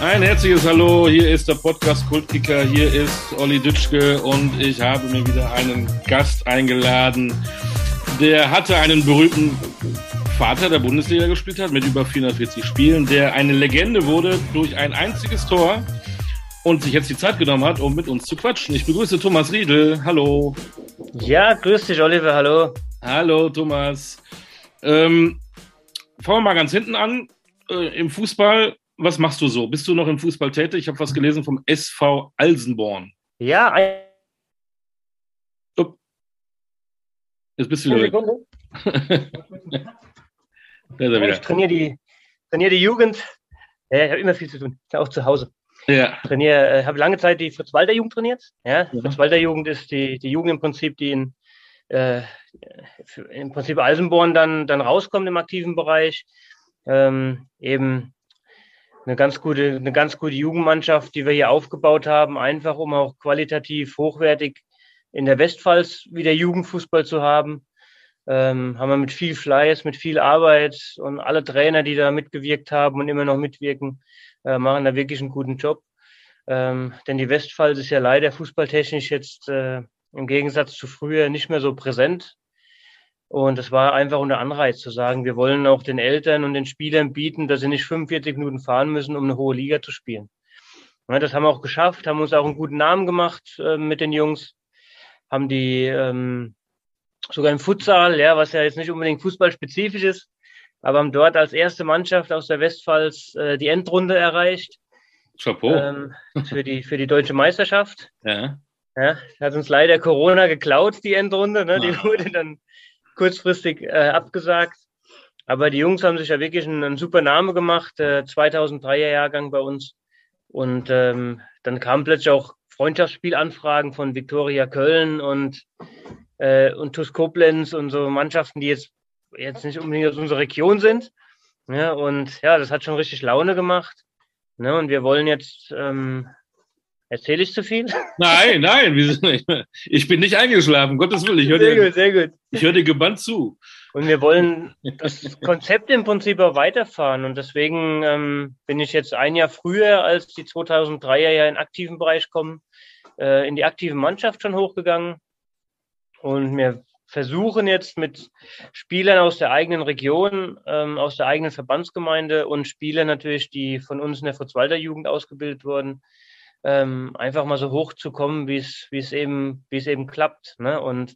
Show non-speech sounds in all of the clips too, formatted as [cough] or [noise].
Ein herzliches Hallo, hier ist der Podcast Kultkicker, hier ist Olli Dütschke und ich habe mir wieder einen Gast eingeladen, der hatte einen berühmten Vater der Bundesliga gespielt hat mit über 440 Spielen, der eine Legende wurde durch ein einziges Tor und sich jetzt die Zeit genommen hat, um mit uns zu quatschen. Ich begrüße Thomas Riedel. Hallo. Ja, grüß dich, Oliver. Hallo. Hallo, Thomas. Ähm, fangen wir mal ganz hinten an. Äh, Im Fußball was machst du so? Bist du noch im Fußball tätig? Ich habe was gelesen vom SV Alsenborn. Ja, ein Jetzt bist du wieder weg. [laughs] er wieder. Ich trainiere die, trainiere die Jugend. Ja, ich habe immer viel zu tun. Auch zu Hause. Ja. Trainiere, äh, habe lange Zeit die Fritz-Walter Jugend trainiert. Ja, ja. Fritz-Walter Jugend ist die, die Jugend im Prinzip, die in, äh, im Prinzip Alsenborn dann, dann rauskommt im aktiven Bereich. Ähm, eben eine ganz gute, eine ganz gute Jugendmannschaft, die wir hier aufgebaut haben, einfach um auch qualitativ hochwertig in der Westpfalz wieder Jugendfußball zu haben. Ähm, haben wir mit viel Fleiß, mit viel Arbeit und alle Trainer, die da mitgewirkt haben und immer noch mitwirken, äh, machen da wirklich einen guten Job. Ähm, denn die Westpfalz ist ja leider fußballtechnisch jetzt äh, im Gegensatz zu früher nicht mehr so präsent. Und es war einfach unter Anreiz zu sagen, wir wollen auch den Eltern und den Spielern bieten, dass sie nicht 45 Minuten fahren müssen, um eine hohe Liga zu spielen. Ja, das haben wir auch geschafft, haben uns auch einen guten Namen gemacht äh, mit den Jungs, haben die ähm, sogar im Futsal, ja, was ja jetzt nicht unbedingt fußballspezifisch ist, aber haben dort als erste Mannschaft aus der Westpfalz äh, die Endrunde erreicht. Chapeau. Ähm, für, die, für die deutsche Meisterschaft. Ja. Ja, hat uns leider Corona geklaut, die Endrunde. Ne? Die ah. wurde dann kurzfristig äh, abgesagt. Aber die Jungs haben sich ja wirklich einen, einen super Name gemacht, äh, 2003er Jahrgang bei uns. Und ähm, dann kamen plötzlich auch Freundschaftsspielanfragen von Viktoria Köln und, äh, und TuS Koblenz und so Mannschaften, die jetzt, jetzt nicht unbedingt aus unserer Region sind. Ja, und ja, das hat schon richtig Laune gemacht. Ne, und wir wollen jetzt ähm, Erzähle ich zu viel? Nein, nein, ich bin nicht eingeschlafen, Gottes Willen. Ich höre dir, gut, sehr gut. Ich höre dir gebannt zu. Und wir wollen das Konzept im Prinzip auch weiterfahren. Und deswegen ähm, bin ich jetzt ein Jahr früher, als die 2003er ja in aktiven Bereich kommen, äh, in die aktive Mannschaft schon hochgegangen. Und wir versuchen jetzt mit Spielern aus der eigenen Region, ähm, aus der eigenen Verbandsgemeinde und Spielern natürlich, die von uns in der Fritz-Walter Jugend ausgebildet wurden, ähm, einfach mal so hoch zu kommen, wie es, wie es eben, wie es eben klappt. Ne? Und,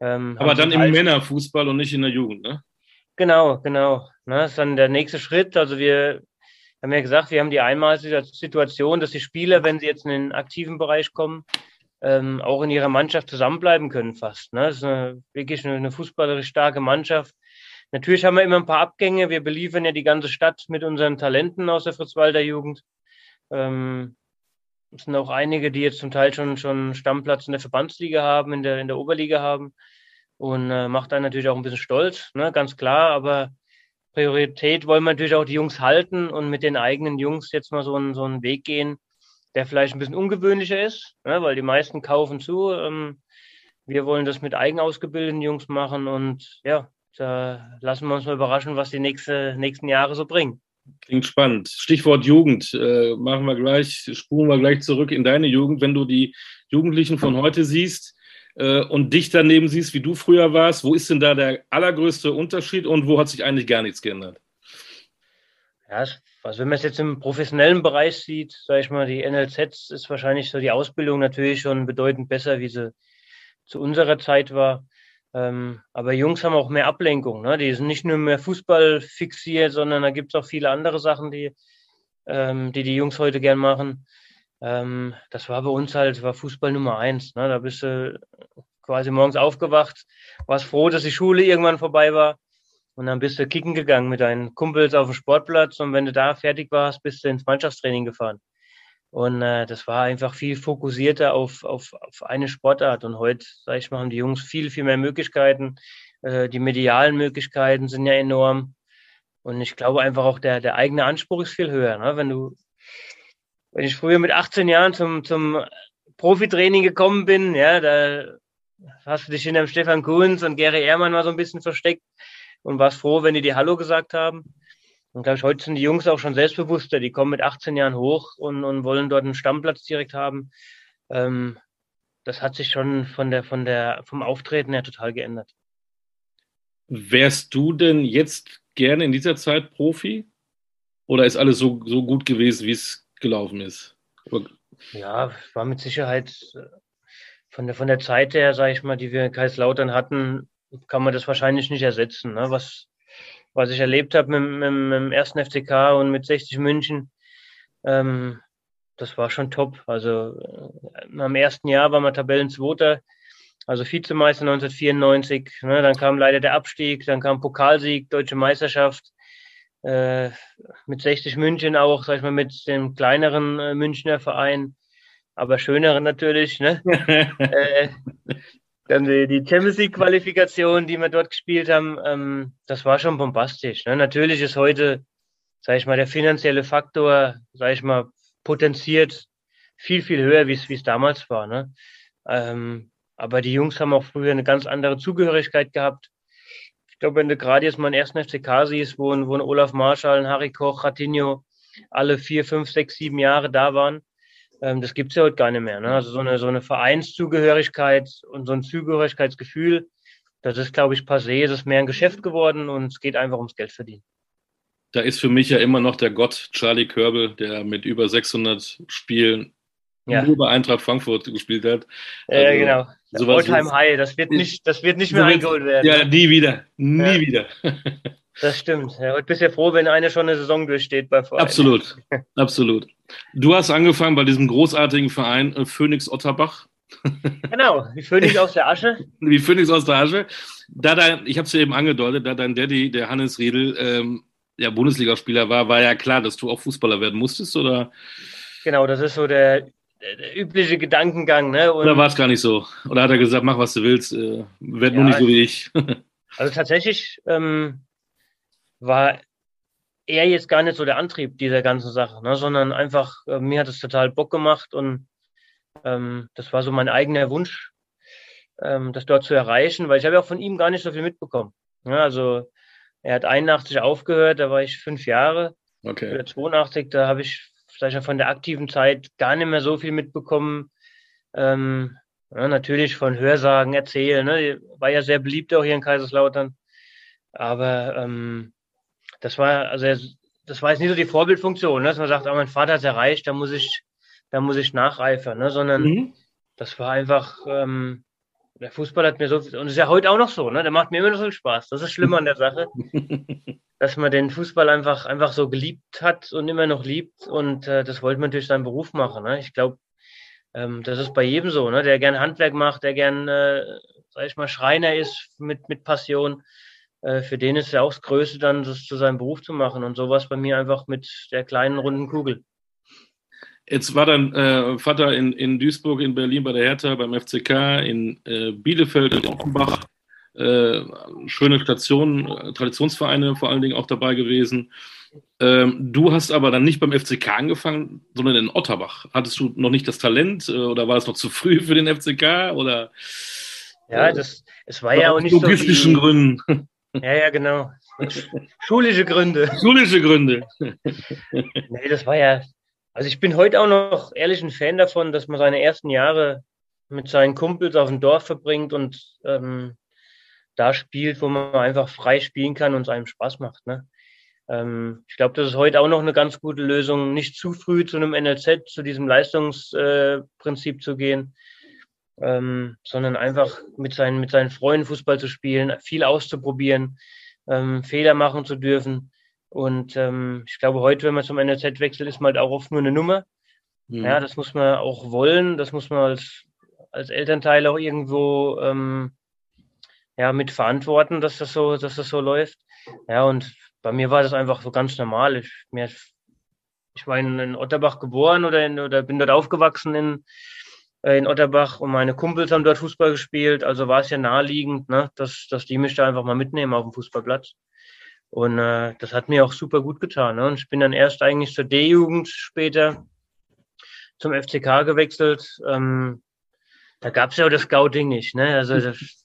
ähm, Aber dann im halt Männerfußball und nicht in der Jugend, ne? Genau, genau. Ne? Das ist dann der nächste Schritt. Also wir haben ja gesagt, wir haben die einmalige Situation, dass die Spieler, wenn sie jetzt in den aktiven Bereich kommen, ähm, auch in ihrer Mannschaft zusammenbleiben können fast. Ne? Das ist eine, wirklich eine, eine fußballerisch starke Mannschaft. Natürlich haben wir immer ein paar Abgänge. Wir beliefern ja die ganze Stadt mit unseren Talenten aus der Fritz-Walter Jugend. Ähm, es sind auch einige, die jetzt zum Teil schon, schon Stammplatz in der Verbandsliga haben, in der, in der Oberliga haben. Und äh, macht einen natürlich auch ein bisschen stolz, ne? ganz klar. Aber Priorität wollen wir natürlich auch die Jungs halten und mit den eigenen Jungs jetzt mal so einen, so einen Weg gehen, der vielleicht ein bisschen ungewöhnlicher ist, ne? weil die meisten kaufen zu. Ähm, wir wollen das mit eigen ausgebildeten Jungs machen und ja, da lassen wir uns mal überraschen, was die nächste, nächsten Jahre so bringen. Klingt spannend. Stichwort Jugend. Äh, machen wir gleich, spulen wir gleich zurück in deine Jugend. Wenn du die Jugendlichen von heute siehst äh, und dich daneben siehst, wie du früher warst, wo ist denn da der allergrößte Unterschied und wo hat sich eigentlich gar nichts geändert? Ja, also wenn man es jetzt im professionellen Bereich sieht, sage ich mal, die NLZs ist wahrscheinlich so die Ausbildung natürlich schon bedeutend besser, wie sie zu unserer Zeit war. Ähm, aber Jungs haben auch mehr Ablenkung. Ne? Die sind nicht nur mehr Fußball fixiert, sondern da gibt es auch viele andere Sachen, die, ähm, die die Jungs heute gern machen. Ähm, das war bei uns halt, war Fußball Nummer eins. Ne? Da bist du quasi morgens aufgewacht, warst froh, dass die Schule irgendwann vorbei war. Und dann bist du kicken gegangen mit deinen Kumpels auf dem Sportplatz. Und wenn du da fertig warst, bist du ins Mannschaftstraining gefahren. Und äh, das war einfach viel fokussierter auf, auf, auf eine Sportart. Und heute, sag ich mal, haben die Jungs viel, viel mehr Möglichkeiten. Äh, die medialen Möglichkeiten sind ja enorm. Und ich glaube einfach auch, der, der eigene Anspruch ist viel höher. Ne? Wenn du, wenn ich früher mit 18 Jahren zum, zum Profitraining gekommen bin, ja, da hast du dich hinter dem Stefan Kunz und Gary Ehrmann mal so ein bisschen versteckt und warst froh, wenn die dir Hallo gesagt haben. Und glaube ich, heute sind die Jungs auch schon selbstbewusster. Die kommen mit 18 Jahren hoch und, und wollen dort einen Stammplatz direkt haben. Ähm, das hat sich schon von der, von der, vom Auftreten her total geändert. Wärst du denn jetzt gerne in dieser Zeit Profi? Oder ist alles so, so gut gewesen, wie es gelaufen ist? Ja, war mit Sicherheit äh, von der, von der Zeit her, sage ich mal, die wir in Kaiserslautern hatten, kann man das wahrscheinlich nicht ersetzen. Ne? Was, was ich erlebt habe mit, mit, mit dem ersten FCK und mit 60 München, ähm, das war schon top. Also äh, am ersten Jahr war man Tabellenzweiter, also Vizemeister 1994. Ne? Dann kam leider der Abstieg, dann kam Pokalsieg, Deutsche Meisterschaft. Äh, mit 60 München auch, sag ich mal, mit dem kleineren äh, Münchner Verein, aber schöneren natürlich. Ne? [laughs] äh, dann die, die Champions League Qualifikation, die wir dort gespielt haben, ähm, das war schon bombastisch. Ne? Natürlich ist heute, sag ich mal, der finanzielle Faktor, sag ich mal, potenziert viel, viel höher, wie es damals war. Ne? Ähm, aber die Jungs haben auch früher eine ganz andere Zugehörigkeit gehabt. Ich glaube, wenn du gerade jetzt mal einen ersten FCK siehst, wo, wo ein Olaf Marschall, ein Harry Koch, Ratinho alle vier, fünf, sechs, sieben Jahre da waren, das gibt es ja heute gar nicht mehr. Ne? Also so eine, so eine Vereinszugehörigkeit und so ein Zugehörigkeitsgefühl, das ist, glaube ich, passé. Es ist mehr ein Geschäft geworden und es geht einfach ums Geld verdienen. Da ist für mich ja immer noch der Gott Charlie Körbel, der mit über 600 Spielen ja. nur bei Eintracht Frankfurt gespielt hat. Also, ja, genau. Alltime High, das wird nicht, das wird nicht mehr so eingeholt werden. Ja, nie wieder. Nie ja. wieder. [laughs] Das stimmt. Ja, heute bist du ja froh, wenn eine schon eine Saison durchsteht bei Verein. Absolut, absolut. Du hast angefangen bei diesem großartigen Verein äh, Phoenix Otterbach. Genau, wie Phoenix aus der Asche. [laughs] Wie Phoenix aus der Asche. Da dein, ich habe es ja eben angedeutet, da dein Daddy, der Hannes Riedel, ähm, ja, Bundesligaspieler war, war ja klar, dass du auch Fußballer werden musstest, oder? Genau, das ist so der, der übliche Gedankengang. Ne? Und oder war es gar nicht so? Oder hat er gesagt, mach was du willst, äh, werd ja, nur nicht so wie ich? [laughs] also tatsächlich ähm, war er jetzt gar nicht so der Antrieb dieser ganzen Sache, ne, sondern einfach, äh, mir hat es total Bock gemacht und ähm, das war so mein eigener Wunsch, ähm, das dort zu erreichen, weil ich habe ja auch von ihm gar nicht so viel mitbekommen. Ne. also er hat 81 aufgehört, da war ich fünf Jahre. Okay. Oder 82, da habe ich ich von der aktiven Zeit gar nicht mehr so viel mitbekommen. Ähm, ja, natürlich von Hörsagen erzählen, ne? war ja sehr beliebt auch hier in Kaiserslautern. Aber ähm, das war, also das war jetzt nicht so die Vorbildfunktion, ne? dass man sagt, oh, mein Vater hat es erreicht, da muss ich, da muss ich nacheifern, ne? sondern mhm. das war einfach, ähm, der Fußball hat mir so, und ist ja heute auch noch so, ne? der macht mir immer noch so viel Spaß. Das ist schlimmer an der Sache, [laughs] dass man den Fußball einfach, einfach so geliebt hat und immer noch liebt und äh, das wollte man durch seinen Beruf machen. Ne? Ich glaube, ähm, das ist bei jedem so, ne? der gern Handwerk macht, der gern, äh, sag ich mal, Schreiner ist mit, mit Passion äh, für den ist ja auch das Größte, dann das zu seinem Beruf zu machen. Und sowas bei mir einfach mit der kleinen runden Kugel. Jetzt war dein äh, Vater in, in Duisburg, in Berlin bei der Hertha, beim FCK, in äh, Bielefeld, in Offenbach. Äh, schöne Stationen, äh, Traditionsvereine vor allen Dingen auch dabei gewesen. Ähm, du hast aber dann nicht beim FCK angefangen, sondern in Otterbach. Hattest du noch nicht das Talent oder war es noch zu früh für den FCK? Oder, ja, das, es war ja auch nicht so. Logistischen Gründen. Ja, ja, genau. Schulische Gründe. Schulische Gründe. nee, das war ja. Also ich bin heute auch noch ehrlich ein Fan davon, dass man seine ersten Jahre mit seinen Kumpels auf dem Dorf verbringt und ähm, da spielt, wo man einfach frei spielen kann und es einem Spaß macht. Ne? Ähm, ich glaube, das ist heute auch noch eine ganz gute Lösung, nicht zu früh zu einem NLZ, zu diesem Leistungsprinzip äh, zu gehen, ähm, sondern einfach mit seinen, mit seinen Freunden Fußball zu spielen, viel auszuprobieren, ähm, Fehler machen zu dürfen. Und ähm, ich glaube, heute, wenn man zum NRZ wechselt, ist man halt auch oft nur eine Nummer. Mhm. Ja, das muss man auch wollen, das muss man als, als Elternteil auch irgendwo ähm, ja, mit verantworten, dass das so, dass das so läuft. Ja, und bei mir war das einfach so ganz normal. Ich, mir, ich war in, in Otterbach geboren oder, in, oder bin dort aufgewachsen in, in Otterbach und meine Kumpels haben dort Fußball gespielt. Also war es ja naheliegend, ne, dass, dass die mich da einfach mal mitnehmen auf dem Fußballplatz. Und äh, das hat mir auch super gut getan. Ne? Und ich bin dann erst eigentlich zur D-Jugend später zum FCK gewechselt. Ähm, da gab es ja auch das Scouting nicht. Ne? Also das, [laughs]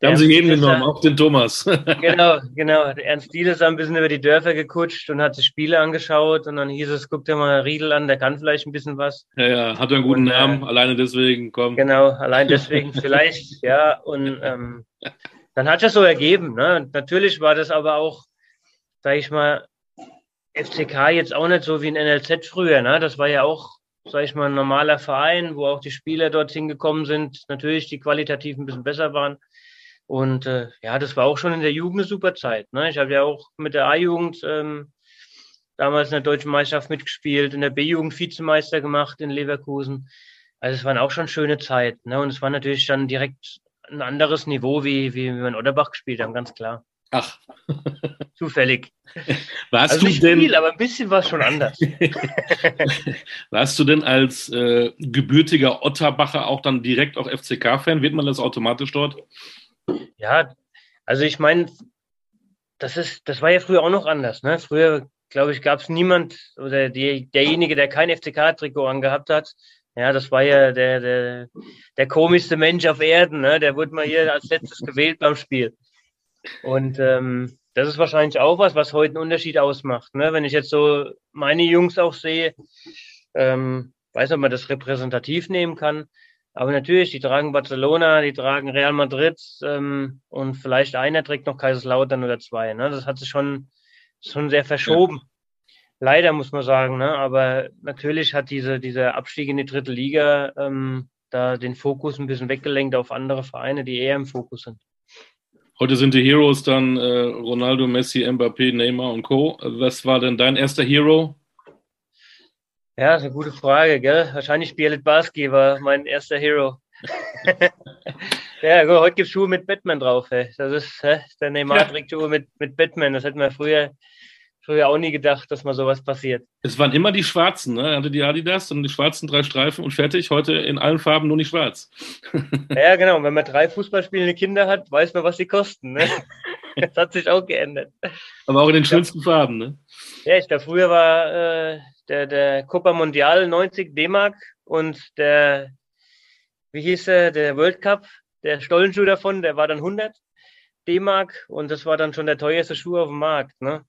Da haben sie jeden genommen, auch den Thomas. [laughs] genau, genau. Ernst Diel ist ein bisschen über die Dörfer gekutscht und hat sich Spiele angeschaut und dann hieß es, guck dir mal Riedel an, der kann vielleicht ein bisschen was. Ja, ja, hat einen guten und, äh, Namen, äh, alleine deswegen, komm. Genau, [laughs] allein deswegen vielleicht, ja. Und ähm, dann hat es so ergeben. Ne? Und natürlich war das aber auch, sag ich mal, FCK jetzt auch nicht so wie ein NLZ früher. Ne? Das war ja auch, sag ich mal, ein normaler Verein, wo auch die Spieler dorthin gekommen sind, natürlich die qualitativ ein bisschen besser waren. Und äh, ja, das war auch schon in der Jugend eine super Zeit. Ne? Ich habe ja auch mit der A-Jugend ähm, damals in der deutschen Meisterschaft mitgespielt, in der B-Jugend Vizemeister gemacht in Leverkusen. Also es waren auch schon schöne Zeiten. Ne? Und es war natürlich dann direkt ein anderes Niveau, wie, wie, wir in Otterbach gespielt haben, ganz klar. Ach. [laughs] Zufällig. Warst also du nicht denn, viel, aber ein bisschen war es schon anders. [laughs] Warst du denn als äh, gebürtiger Otterbacher auch dann direkt auch FCK-Fan? Wird man das automatisch dort? Ja, also ich meine, das ist, das war ja früher auch noch anders. Ne? Früher, glaube ich, gab es niemand oder die, derjenige, der kein FCK-Trikot angehabt hat. Ja, das war ja der, der, der komischste Mensch auf Erden. Ne? Der wurde mal hier als letztes gewählt beim Spiel. Und ähm, das ist wahrscheinlich auch was, was heute einen Unterschied ausmacht. Ne? Wenn ich jetzt so meine Jungs auch sehe, ähm, weiß nicht, ob man das repräsentativ nehmen kann, aber natürlich, die tragen Barcelona, die tragen Real Madrid ähm, und vielleicht einer trägt noch Kaiserslautern oder zwei. Ne? Das hat sich schon, schon sehr verschoben. Ja. Leider muss man sagen. Ne? Aber natürlich hat diese, dieser Abstieg in die dritte Liga ähm, da den Fokus ein bisschen weggelenkt auf andere Vereine, die eher im Fokus sind. Heute sind die Heroes dann äh, Ronaldo, Messi, Mbappé, Neymar und Co. Was war denn dein erster Hero? Ja, das ist eine gute Frage, gell? Wahrscheinlich Bielet Barski war mein erster Hero. [laughs] ja, gut, heute gibt es Schuhe mit Batman drauf. Ey. Das ist hä? der Neymar ja. trägt Schuhe mit, mit Batman. Das hätten wir früher, früher auch nie gedacht, dass mal sowas passiert. Es waren immer die schwarzen, ne? Er hatte die Adidas und die schwarzen drei Streifen und fertig. Heute in allen Farben nur nicht schwarz. [laughs] ja, genau. Und wenn man drei Fußballspielende Kinder hat, weiß man, was sie kosten. Ne? [laughs] Das hat sich auch geändert. Aber auch in den schönsten ja. Farben, ne? Ja, ich glaube, früher war äh, der, der Copa Mundial 90 D-Mark und der, wie hieß er, der World Cup, der Stollenschuh davon, der war dann 100 D-Mark und das war dann schon der teuerste Schuh auf dem Markt. Ne?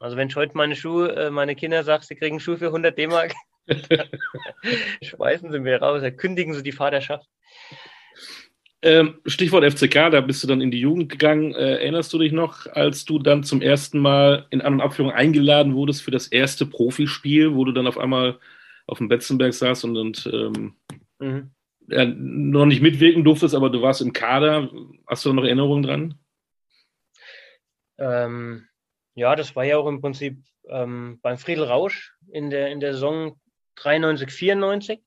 Also wenn ich heute meine Schuhe, äh, meine Kinder sage, sie kriegen einen Schuh für 100 D-Mark, [laughs] schmeißen sie mir raus, kündigen sie die Vaterschaft. Ähm, Stichwort FCK, da bist du dann in die Jugend gegangen. Äh, erinnerst du dich noch, als du dann zum ersten Mal in An- und Abführung eingeladen wurdest für das erste Profispiel, wo du dann auf einmal auf dem Betzenberg saßt und, und ähm, mhm. ja, noch nicht mitwirken durftest, aber du warst im Kader. Hast du noch Erinnerungen dran? Ähm, ja, das war ja auch im Prinzip ähm, beim Friedel Rausch in der, in der Saison 93, 94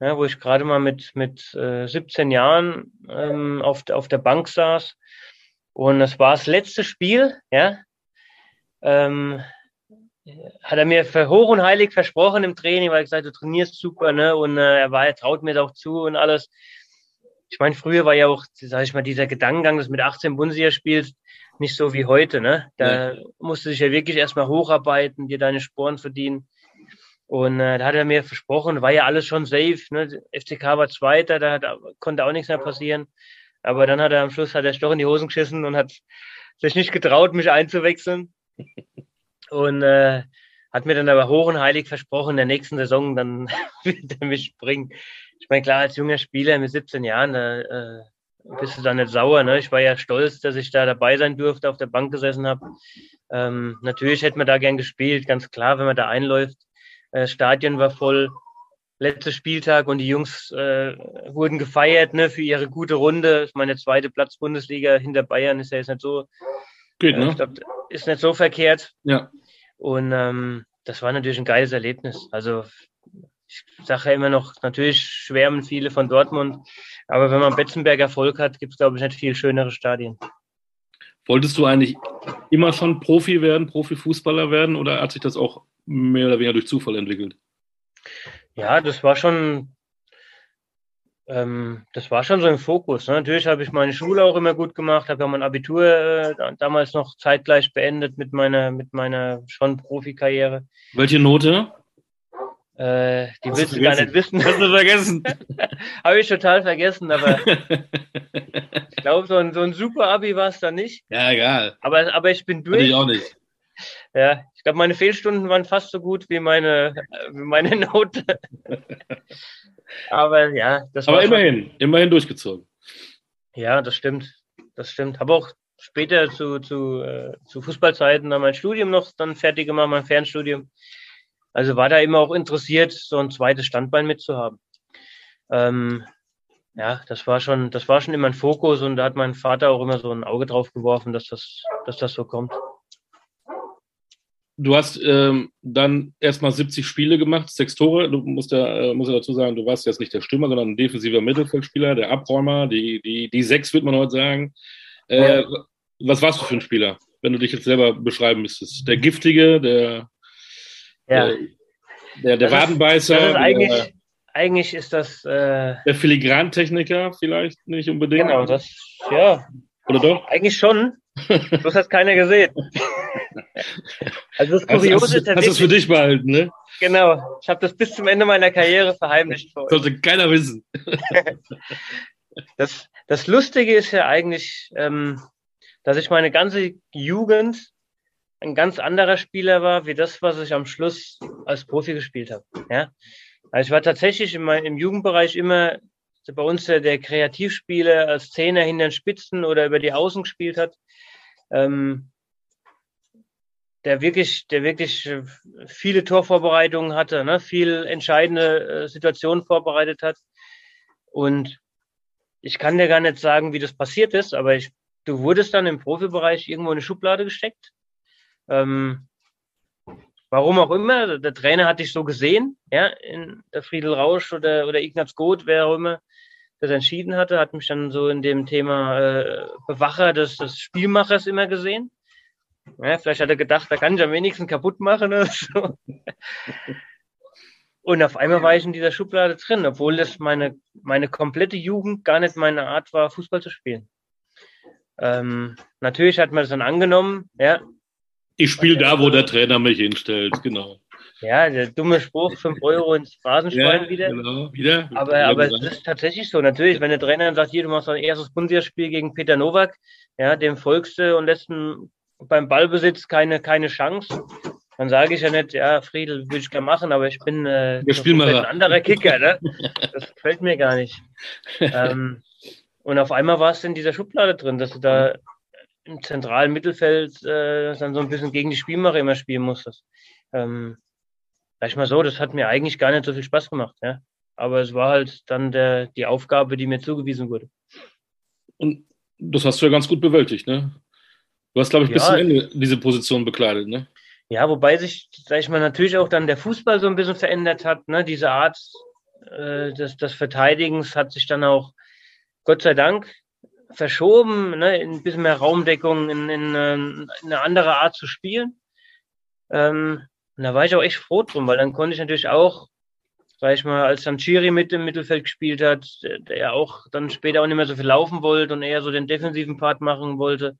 ja, wo ich gerade mal mit, mit äh, 17 Jahren ähm, auf, auf der Bank saß. Und das war das letzte Spiel, ja. Ähm, hat er mir für hoch und heilig versprochen im Training, weil er gesagt, du trainierst super, ne? Und äh, er war, er traut mir auch zu und alles. Ich meine, früher war ja auch, sag ich mal, dieser Gedankengang, dass mit 18 Bundesliga spielst, nicht so wie heute, ne? Da ja. musst du dich ja wirklich erstmal hocharbeiten, dir deine Sporen verdienen. Und äh, da hat er mir versprochen, war ja alles schon safe. Ne? FCK war Zweiter, da hat, konnte auch nichts mehr passieren. Aber dann hat er am Schluss hat er doch in die Hosen geschissen und hat sich nicht getraut, mich einzuwechseln. [laughs] Und äh, hat mir dann aber hoch und heilig versprochen, in der nächsten Saison dann [laughs] wird er mich bringen. Ich meine, klar, als junger Spieler mit 17 Jahren, da äh, bist du da nicht sauer. Ne? Ich war ja stolz, dass ich da dabei sein durfte, auf der Bank gesessen habe. Ähm, natürlich hätte man da gern gespielt, ganz klar, wenn man da einläuft. Äh, Stadion war voll. Letzter Spieltag und die Jungs äh, wurden gefeiert ne, für ihre gute Runde. Ich meine, zweite Platz Bundesliga hinter Bayern ist ja jetzt nicht so. Geht, äh, ne? ich glaub, ist nicht so verkehrt. Ja. Und ähm, das war natürlich ein geiles Erlebnis. Also ich sage ja immer noch, natürlich schwärmen viele von Dortmund, aber wenn man Betzenberg Erfolg hat, gibt es, glaube ich, nicht viel schönere Stadien. Wolltest du eigentlich immer schon Profi werden, Profifußballer werden oder hat sich das auch mehr oder weniger durch Zufall entwickelt? Ja, das war schon, ähm, das war schon so im Fokus. Ne? Natürlich habe ich meine Schule auch immer gut gemacht, habe ja mein Abitur äh, damals noch zeitgleich beendet mit meiner, mit meiner schon Profikarriere. Welche Note? Äh, die willst du gar nicht wissen. Hast du vergessen? [laughs] habe ich total vergessen, aber [laughs] glaube, so ein, so ein super Abi war es dann nicht. Ja, egal. Aber, aber ich bin durch. ich auch nicht. Ja, ich glaube, meine Fehlstunden waren fast so gut wie meine, wie meine Note. [laughs] aber ja, das Aber immerhin, schon... immerhin durchgezogen. Ja, das stimmt. Das stimmt. Habe auch später zu, zu, äh, zu Fußballzeiten dann mein Studium noch dann fertig gemacht, mein Fernstudium. Also war da immer auch interessiert, so ein zweites Standbein mitzuhaben. Ähm, ja, das war schon, das war schon immer ein Fokus und da hat mein Vater auch immer so ein Auge drauf geworfen, dass das, dass das so kommt. Du hast ähm, dann erstmal 70 Spiele gemacht, sechs Tore. Du musst ja, äh, musst ja dazu sagen, du warst jetzt nicht der Stürmer, sondern ein defensiver Mittelfeldspieler, der Abräumer, die, die, die sechs, würde man heute sagen. Äh, ja. Was warst du für ein Spieler, wenn du dich jetzt selber beschreiben müsstest? Der Giftige, der, ja. der, der, Wadenbeißer? Ist, eigentlich, der, eigentlich ist das. Äh, der Filigrantechniker vielleicht nicht unbedingt. Genau, das, ja. Oder doch? Eigentlich schon. Das hat keiner gesehen. [laughs] also das Kuriose hast, ja Hast du das für dich behalten, ne? Genau. Ich habe das bis zum Ende meiner Karriere verheimlicht. Vor Sollte keiner wissen. das, das Lustige ist ja eigentlich, ähm, dass ich meine ganze Jugend ein ganz anderer Spieler war, wie das, was ich am Schluss als Profi gespielt habe. Ja? Also ich war tatsächlich in meinem, im Jugendbereich immer bei uns der, der Kreativspieler als Zehner hinter den Spitzen oder über die Außen gespielt hat. Ähm, der wirklich, der wirklich viele Torvorbereitungen hatte, ne? viel entscheidende äh, Situationen vorbereitet hat. Und ich kann dir gar nicht sagen, wie das passiert ist, aber ich, du wurdest dann im Profibereich irgendwo in eine Schublade gesteckt. Ähm, warum auch immer, der Trainer hat dich so gesehen, ja, in der Friedel Rausch oder, oder Ignaz Goth, wer auch immer das entschieden hatte, hat mich dann so in dem Thema äh, Bewacher des, des Spielmachers immer gesehen. Ja, vielleicht hat er gedacht, da kann ich am wenigsten kaputt machen oder so. Und auf einmal war ich in dieser Schublade drin, obwohl das meine, meine komplette Jugend gar nicht meine Art war, Fußball zu spielen. Ähm, natürlich hat man das dann angenommen, ja. Ich spiele da, wo der Trainer mich hinstellt, genau. Ja, der dumme Spruch, 5 Euro ins Phrasenschwein ja, wieder. Genau, wieder. Aber, aber es ist tatsächlich so. Natürlich, wenn der Trainer dann sagt, hier, du machst dein erstes Bundesligaspiel gegen Peter Nowak, ja, dem folgst du und lässt beim Ballbesitz keine, keine Chance, dann sage ich ja nicht, ja, Friedel würde ich gerne machen, aber ich bin äh, ein anderer Kicker, ne? [laughs] Das gefällt mir gar nicht. ähm, und auf einmal war es in dieser Schublade drin, dass du da im zentralen Mittelfeld äh, dann so ein bisschen gegen die Spielmacher immer spielen musstest. Ähm, sag ich mal so, das hat mir eigentlich gar nicht so viel Spaß gemacht, ja. Aber es war halt dann der, die Aufgabe, die mir zugewiesen wurde. Und das hast du ja ganz gut bewältigt, ne? Du hast, glaube ich, bis zum Ende diese Position bekleidet, ne? Ja, wobei sich, sag ich mal, natürlich auch dann der Fußball so ein bisschen verändert hat. Ne? Diese Art äh, des, des Verteidigens hat sich dann auch, Gott sei Dank, verschoben, ne? in ein bisschen mehr Raumdeckung, in, in, in eine andere Art zu spielen. Ähm, und da war ich auch echt froh drum, weil dann konnte ich natürlich auch, sag ich mal, als dann Chiri mit im Mittelfeld gespielt hat, der, der auch dann später auch nicht mehr so viel laufen wollte und eher so den defensiven Part machen wollte,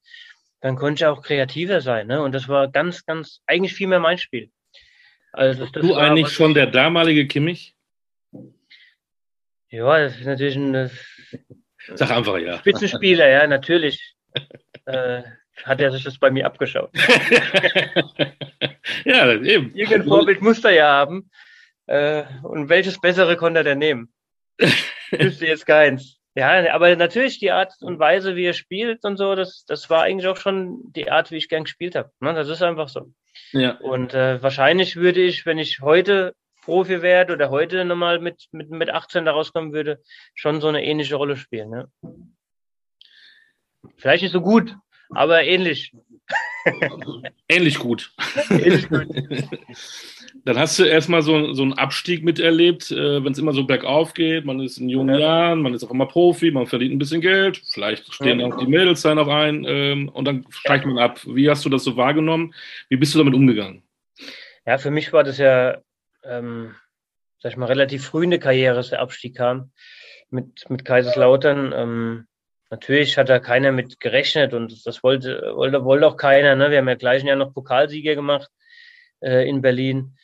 dann konnte ich auch kreativer sein. Ne? Und das war ganz, ganz, eigentlich viel mehr mein Spiel. Also du war, eigentlich schon der damalige Kimmich? Ja, das ist natürlich ein äh, Sag einfach ja. Spitzenspieler, ja, natürlich. äh, hat er sich das bei mir abgeschaut. [laughs] ja, eben. Irgendein Vorbild muss er ja haben. Äh, und welches bessere konnte er denn nehmen? [laughs] Wüsste jetzt keins. Ja, aber natürlich die Art und Weise, wie er spielt und so, das, das war eigentlich auch schon die Art, wie ich gern gespielt habe. Ne? Das ist einfach so. Ja. Und äh, wahrscheinlich würde ich, wenn ich heute Profi werde oder heute nochmal mit, mit, mit 18 da rauskommen würde, schon so eine ähnliche Rolle spielen. Ne? Vielleicht nicht so gut, aber ähnlich. [laughs] Ähnlich gut. Ähnlich gut. [laughs] Dann hast du erstmal so, so einen Abstieg miterlebt, äh, wenn es immer so bergauf geht. Man ist in jungen ja. Jahren, man ist auch immer Profi, man verdient ein bisschen Geld, vielleicht stehen ja. auch die Mädels da noch ein ähm, und dann steigt man ab. Wie hast du das so wahrgenommen? Wie bist du damit umgegangen? Ja, für mich war das ja, ähm, sag ich mal, relativ früh in der Karriere, dass der Abstieg kam mit, mit Kaiserslautern. Ähm, Natürlich hat da keiner mit gerechnet und das wollte, wollte, wollte auch keiner. Ne? Wir haben ja gleich Jahr noch Pokalsieger gemacht äh, in Berlin.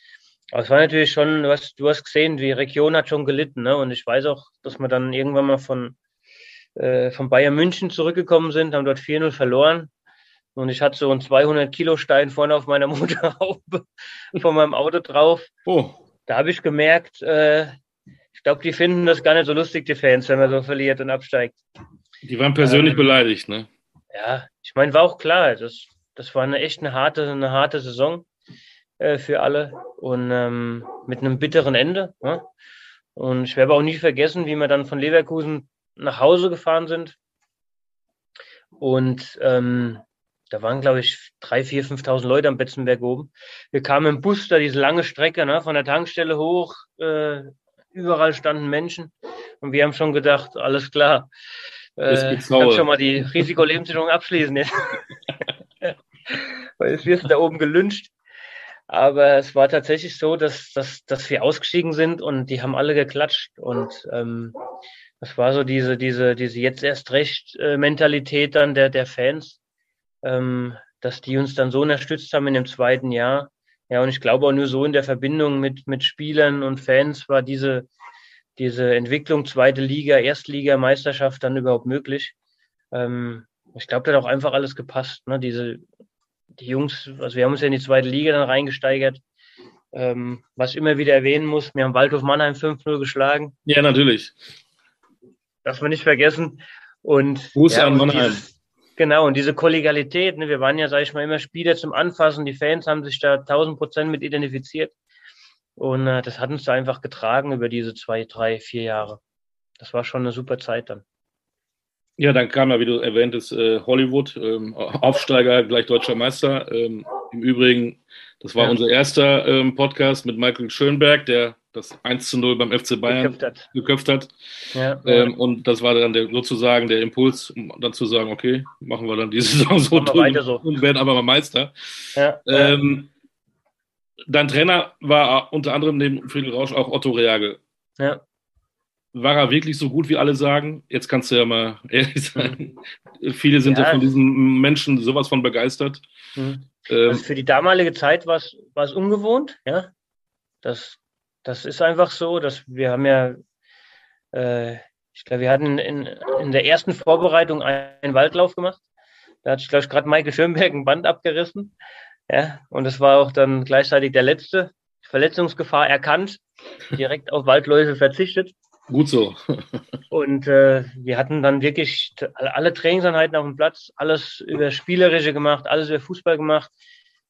Aber es war natürlich schon, du hast, du hast gesehen, die Region hat schon gelitten. Ne? Und ich weiß auch, dass man dann irgendwann mal von, äh, von Bayern München zurückgekommen sind, haben dort 4-0 verloren. Und ich hatte so einen 200 Kilo Stein vorne auf meiner [laughs] Motorhaube von meinem Auto drauf. Oh. Da habe ich gemerkt, äh, ich glaube, die finden das gar nicht so lustig, die Fans, wenn man so verliert und absteigt. Die waren persönlich ähm, beleidigt, ne? Ja, ich meine, war auch klar, das, das war eine echt eine harte, eine harte Saison äh, für alle und ähm, mit einem bitteren Ende. Ne? Und ich werde auch nie vergessen, wie wir dann von Leverkusen nach Hause gefahren sind. Und ähm, da waren, glaube ich, 3.000, 4.000, 5.000 Leute am Betzenberg oben. Wir kamen im Bus da diese lange Strecke ne, von der Tankstelle hoch. Äh, überall standen Menschen. Und wir haben schon gedacht, alles klar. Äh, kann schon mal die Risikolebensversicherung abschließen. [laughs] Weil es wirst da oben gelünscht. Aber es war tatsächlich so, dass, dass, dass wir ausgestiegen sind und die haben alle geklatscht. Und ähm, das war so diese, diese, diese jetzt erst recht äh, Mentalität dann der, der Fans, ähm, dass die uns dann so unterstützt haben in dem zweiten Jahr. Ja, und ich glaube auch nur so in der Verbindung mit, mit Spielern und Fans war diese, diese Entwicklung zweite Liga, Erstliga, Meisterschaft dann überhaupt möglich. Ähm, ich glaube, da hat auch einfach alles gepasst. Ne? Diese, die Jungs, also wir haben uns ja in die zweite Liga dann reingesteigert. Ähm, was ich immer wieder erwähnen muss, wir haben Waldhof Mannheim 5-0 geschlagen. Ja, natürlich. Darf man nicht vergessen. Und, Gruß ja, an Mannheim. Dieses, genau, und diese Kollegialität, ne, wir waren ja, sage ich mal, immer Spieler zum Anfassen. Die Fans haben sich da 1000 Prozent mit identifiziert. Und äh, das hat uns da einfach getragen über diese zwei, drei, vier Jahre. Das war schon eine super Zeit dann. Ja, dann kam ja, wie du erwähntest, äh, Hollywood, ähm, Aufsteiger, gleich deutscher Meister. Ähm, Im Übrigen, das war ja. unser erster ähm, Podcast mit Michael Schönberg, der das 1 zu 0 beim FC Bayern geköpft hat. Geköpft hat. Ja, ähm, und das war dann der, sozusagen der Impuls, um dann zu sagen, okay, machen wir dann diese [laughs] Saison so, und, so. und werden aber mal Meister. Ja, ähm, dein Trainer war unter anderem neben Friedel Rausch auch Otto Reagel. Ja. War er wirklich so gut, wie alle sagen? Jetzt kannst du ja mal [laughs] ehrlich. Mhm. Viele sind ja. ja. von diesen Menschen sowas von begeistert. Mhm. Ähm, also für die damalige Zeit war es ungewohnt, ja. Das, das ist einfach so, dass wir haben ja, äh, ich glaube, wir hatten in, in der ersten Vorbereitung einen Waldlauf gemacht. Da hat, glaube ich, gerade Michael Schönberg ein Band abgerissen. Ja, und es war auch dann gleichzeitig der letzte. Verletzungsgefahr erkannt, direkt auf Waldläufe verzichtet. Gut so. und äh, wir hatten dann wirklich alle Trainingseinheiten auf dem Platz, alles über Spielerische gemacht, alles über Fußball gemacht.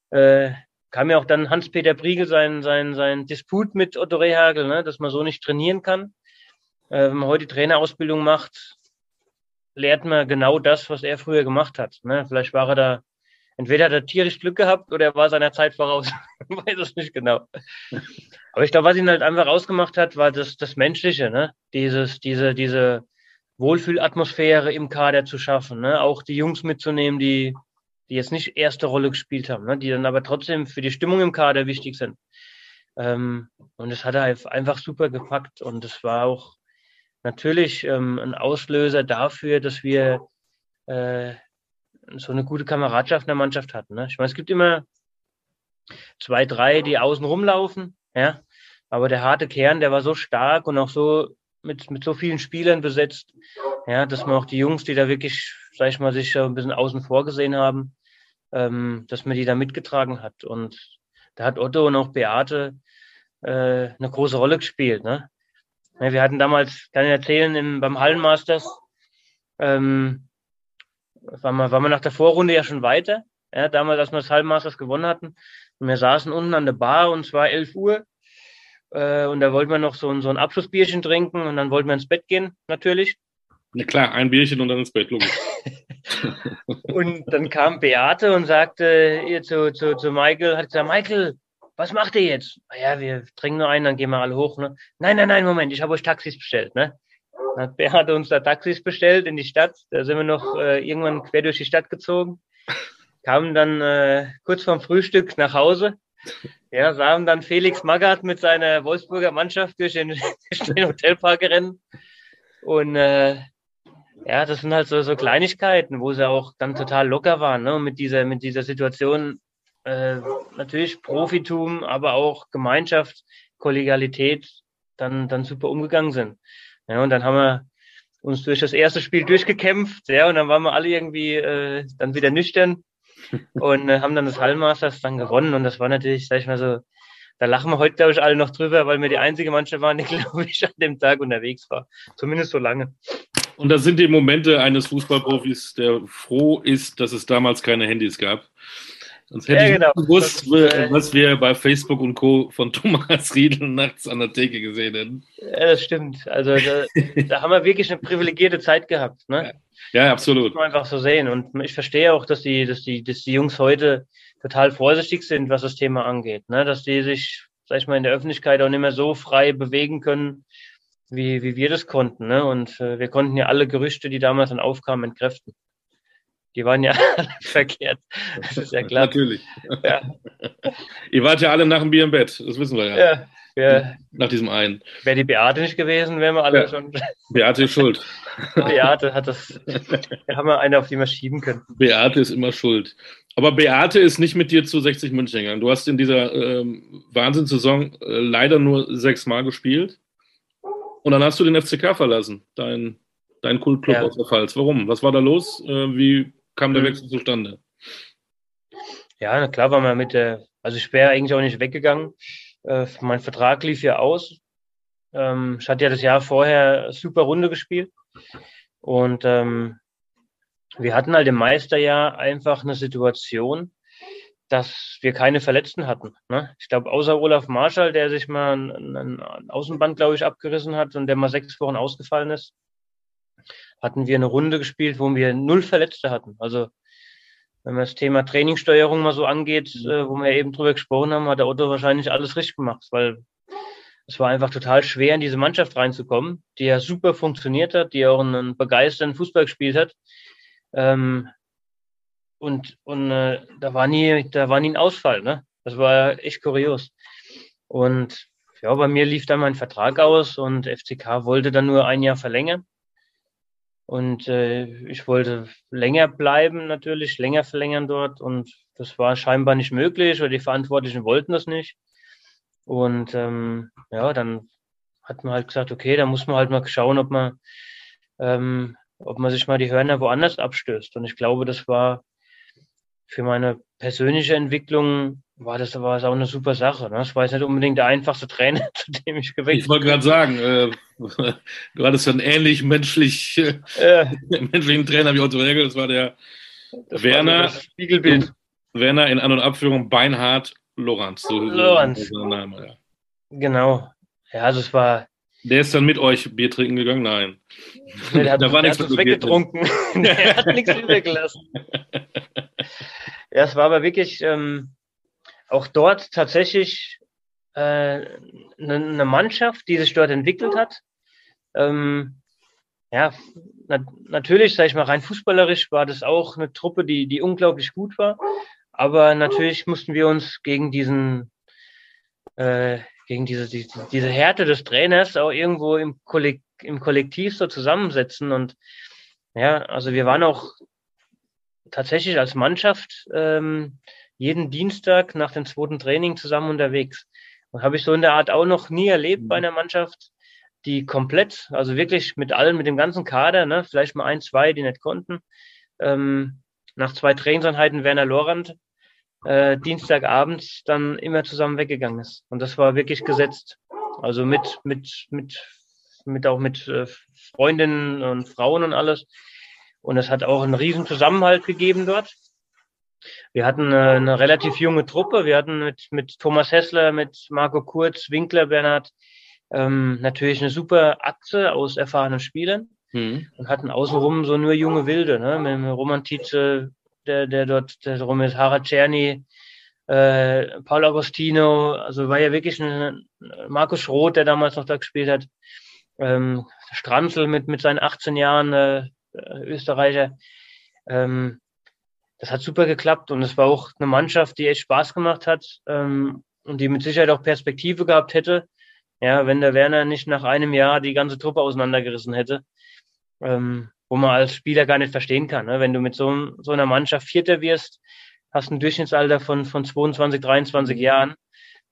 Äh, kam ja auch dann Hans-Peter Briegel sein, sein, sein Disput mit Otto Rehagel, ne, dass man so nicht trainieren kann. Äh, wenn man heute Trainerausbildung macht, lernt man genau das, was er früher gemacht hat. Ne? Vielleicht war er da entweder hat er tierisch Glück gehabt oder er war seiner Zeit voraus. [laughs] weiß es nicht genau. Aber ich glaube, was ihn halt einfach ausgemacht hat, war das, das Menschliche, ne? Dieses, diese, diese Wohlfühlatmosphäre im Kader zu schaffen, ne? Auch die Jungs mitzunehmen, die, die jetzt nicht erste Rolle gespielt haben, ne? die dann aber trotzdem für die Stimmung im Kader wichtig sind. Ähm, und das hat er einfach super gepackt. Und es war auch natürlich ähm, ein Auslöser dafür, dass wir äh, so eine gute Kameradschaft in der Mannschaft hatten. Ne? Ich meine, es gibt immer zwei, drei, die außen rumlaufen, ja. Aber der harte Kern, der war so stark und auch so mit, mit so vielen Spielern besetzt, ja, dass man auch die Jungs, die da wirklich, sag ich mal, sich ein bisschen außen vor gesehen haben, ähm, dass man die da mitgetragen hat. Und da hat Otto und auch Beate äh, eine große Rolle gespielt. Ne? Wir hatten damals, kann ich erzählen, im, beim Hallenmasters, ähm, waren wir, waren wir nach der Vorrunde ja schon weiter. Ja, damals, als wir das Halbmasters gewonnen hatten. Und wir saßen unten an der Bar und es war 11 Uhr. Äh, und da wollten wir noch so, so ein Abschlussbierchen trinken und dann wollten wir ins Bett gehen, natürlich. Na klar, ein Bierchen und dann ins Bett, logisch. [laughs] und dann kam Beate und sagte ihr zu, zu, zu Michael, hat gesagt, Michael, was macht ihr jetzt? Ah ja, wir trinken nur einen, dann gehen wir alle hoch. Ne? Nein, nein, nein, Moment, ich habe euch Taxis bestellt. Ne? Hat Bernhard uns da Taxis bestellt in die Stadt. Da sind wir noch äh, irgendwann quer durch die Stadt gezogen. Kamen dann äh, kurz vorm Frühstück nach Hause. Ja, sahen dann Felix Magath mit seiner Wolfsburger Mannschaft durch den, [laughs] durch den Hotelpark rennen. Und äh, ja, das sind halt so, so Kleinigkeiten, wo sie auch dann total locker waren. Ne? Mit dieser, mit dieser Situation äh, natürlich Profitum, aber auch Gemeinschaft, Kollegialität dann, dann super umgegangen sind. Ja, und dann haben wir uns durch das erste Spiel durchgekämpft, ja, und dann waren wir alle irgendwie äh, dann wieder nüchtern [laughs] und äh, haben dann das Hallmasters dann gewonnen und das war natürlich, sag ich mal so, da lachen wir heute, glaube ich, alle noch drüber, weil wir die einzige Mannschaft waren, die, [laughs] glaube ich, an dem Tag unterwegs war. Zumindest so lange. Und das sind die Momente eines Fußballprofis, der froh ist, dass es damals keine Handys gab. Sonst hätte ja, genau. ich gewusst, ist, äh, was wir bei Facebook und Co. von [laughs] Thomas Riedel nachts an der Theke gesehen hätten. Ja, das stimmt. Also da, [laughs] da haben wir wirklich eine privilegierte Zeit gehabt. Ne? Ja, ja absolut. Das muss man einfach so sehen. Und ich verstehe auch, dass die, dass die, dass die Jungs heute total vorsichtig sind, was das Thema angeht. Ne? Dass die sich, sag ich mal, in der Öffentlichkeit auch nicht mehr so frei bewegen können, wie, wie wir das konnten. Ne? Und äh, wir konnten ja alle Gerüchte, die damals dann aufkamen, entkräften. Die waren ja [laughs] alle verkehrt. Das ist ja klar. Natürlich. Ja. Ihr wart ja alle nach dem Bier im Bett, das wissen wir ja. ja. Ja. Nach diesem einen. Wäre die Beate nicht gewesen, wären wir alle ja. schon. Beate ist schuld. [laughs] Beate hat das. Da haben wir eine, auf die wir schieben können. Beate ist immer schuld. Aber Beate ist nicht mit dir zu 60 München gegangen. Du hast in dieser ähm, Wahnsinnssaison äh, leider nur sechs Mal gespielt. Und dann hast du den FCK verlassen, dein, dein Kultclub ja. aus der Pfalz. Warum? Was war da los? Äh, wie kam der mhm. Wechsel zustande? Ja, na klar war man mit der, also ich wäre eigentlich auch nicht weggegangen. Äh, mein Vertrag lief ja aus. Ähm, ich hatte ja das Jahr vorher super Runde gespielt. Und ähm, wir hatten halt im Meisterjahr einfach eine Situation, dass wir keine Verletzten hatten. Ne? Ich glaube, außer Olaf Marschall, der sich mal ein, ein Außenband, glaube ich, abgerissen hat und der mal sechs Wochen ausgefallen ist, hatten wir eine Runde gespielt, wo wir null Verletzte hatten. Also wenn man das Thema Trainingssteuerung mal so angeht, mhm. äh, wo wir eben drüber gesprochen haben, hat der Otto wahrscheinlich alles richtig gemacht, weil es war einfach total schwer, in diese Mannschaft reinzukommen, die ja super funktioniert hat, die auch einen begeisternden Fußball gespielt hat. Ähm, und und äh, da war nie, da war nie ein Ausfall, ne? Das war echt kurios. Und ja, bei mir lief dann mein Vertrag aus und FCK wollte dann nur ein Jahr verlängern. Und äh, ich wollte länger bleiben, natürlich, länger verlängern dort. Und das war scheinbar nicht möglich oder die Verantwortlichen wollten das nicht. Und ähm, ja, dann hat man halt gesagt, okay, da muss man halt mal schauen, ob man, ähm, ob man sich mal die Hörner woanders abstößt. Und ich glaube, das war für meine persönliche Entwicklung war das aber auch eine super Sache. Ne? Das war jetzt nicht unbedingt der einfachste Trainer, [laughs] zu dem ich gewechselt Ich wollte gerade sagen, äh, [laughs] du hattest einen ähnlich menschlich, [laughs] äh, menschlichen Trainer wie Otto Regel. Das war der das Werner. War das Spiegelbild. Werner in An- und Abführung Beinhard Lorenz. So, Lorenz. Name, ja. Genau. Ja, also es war. Der ist dann mit euch Bier trinken gegangen? Nein. Nee, der hat, [laughs] da war der nichts hat weggetrunken. [laughs] der hat nichts übergelassen. Ja, es war aber wirklich ähm, auch dort tatsächlich äh, eine, eine Mannschaft, die sich dort entwickelt hat. Ähm, ja, na, natürlich, sage ich mal, rein fußballerisch war das auch eine Truppe, die, die unglaublich gut war. Aber natürlich mussten wir uns gegen diesen, äh, gegen diese, die, diese Härte des Trainers auch irgendwo im, Kollek im Kollektiv so zusammensetzen. Und ja, also wir waren auch tatsächlich als Mannschaft ähm, jeden Dienstag nach dem zweiten Training zusammen unterwegs. Und habe ich so in der Art auch noch nie erlebt bei mhm. einer Mannschaft, die komplett, also wirklich mit allen, mit dem ganzen Kader, ne, vielleicht mal ein, zwei, die nicht konnten, ähm, nach zwei Trainingseinheiten Werner Lorand äh, Dienstagabends dann immer zusammen weggegangen ist. Und das war wirklich gesetzt. Also mit, mit, mit, mit auch mit äh, Freundinnen und Frauen und alles. Und es hat auch einen riesen Zusammenhalt gegeben dort. Wir hatten eine, äh, eine relativ junge Truppe. Wir hatten mit, mit Thomas Hessler, mit Marco Kurz, Winkler, Bernhard ähm, natürlich eine super Achse aus erfahrenen Spielern mhm. und hatten außenrum so nur junge Wilde, ne? mit Roman Tietze, der, der dort der drum ist, Harald Czerny, äh, Paul Agostino, also war ja wirklich ein Markus Schroth, der damals noch da gespielt hat, ähm, Stranzel mit, mit seinen 18 Jahren, äh, Österreicher. Ähm, das hat super geklappt und es war auch eine Mannschaft, die echt Spaß gemacht hat ähm, und die mit Sicherheit auch Perspektive gehabt hätte. Ja, wenn der Werner nicht nach einem Jahr die ganze Truppe auseinandergerissen hätte, ähm, wo man als Spieler gar nicht verstehen kann. Ne? Wenn du mit so, so einer Mannschaft Vierter wirst, hast ein Durchschnittsalter von, von 22, 23 Jahren,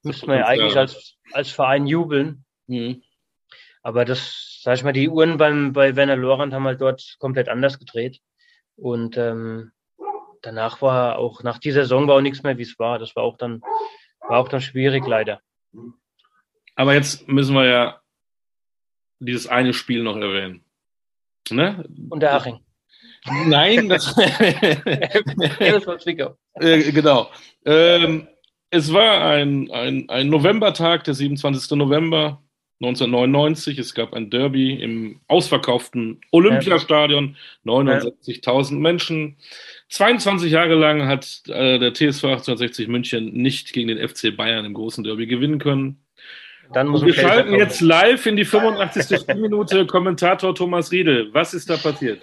müsste man ja eigentlich als, als Verein jubeln. Mhm. Aber das, sag ich mal, die Uhren beim, bei Werner Lorand haben halt dort komplett anders gedreht. Und ähm, danach war auch, nach dieser Saison war auch nichts mehr, wie es war. Das war auch dann, war auch dann schwierig, leider. Aber jetzt müssen wir ja dieses eine Spiel noch erwähnen. Ne? Und der Haching. Nein, [laughs] das, das war Zwickau. Äh, genau. Ähm, es war ein, ein, ein Novembertag, der 27. November 1999. Es gab ein Derby im ausverkauften Olympiastadion, 69.000 Menschen. 22 Jahre lang hat äh, der TSV 1860 München nicht gegen den FC Bayern im großen Derby gewinnen können. Dann muss wir schalten jetzt live in die 85. Spielminute. [laughs] Kommentator Thomas Riedel. Was ist da passiert?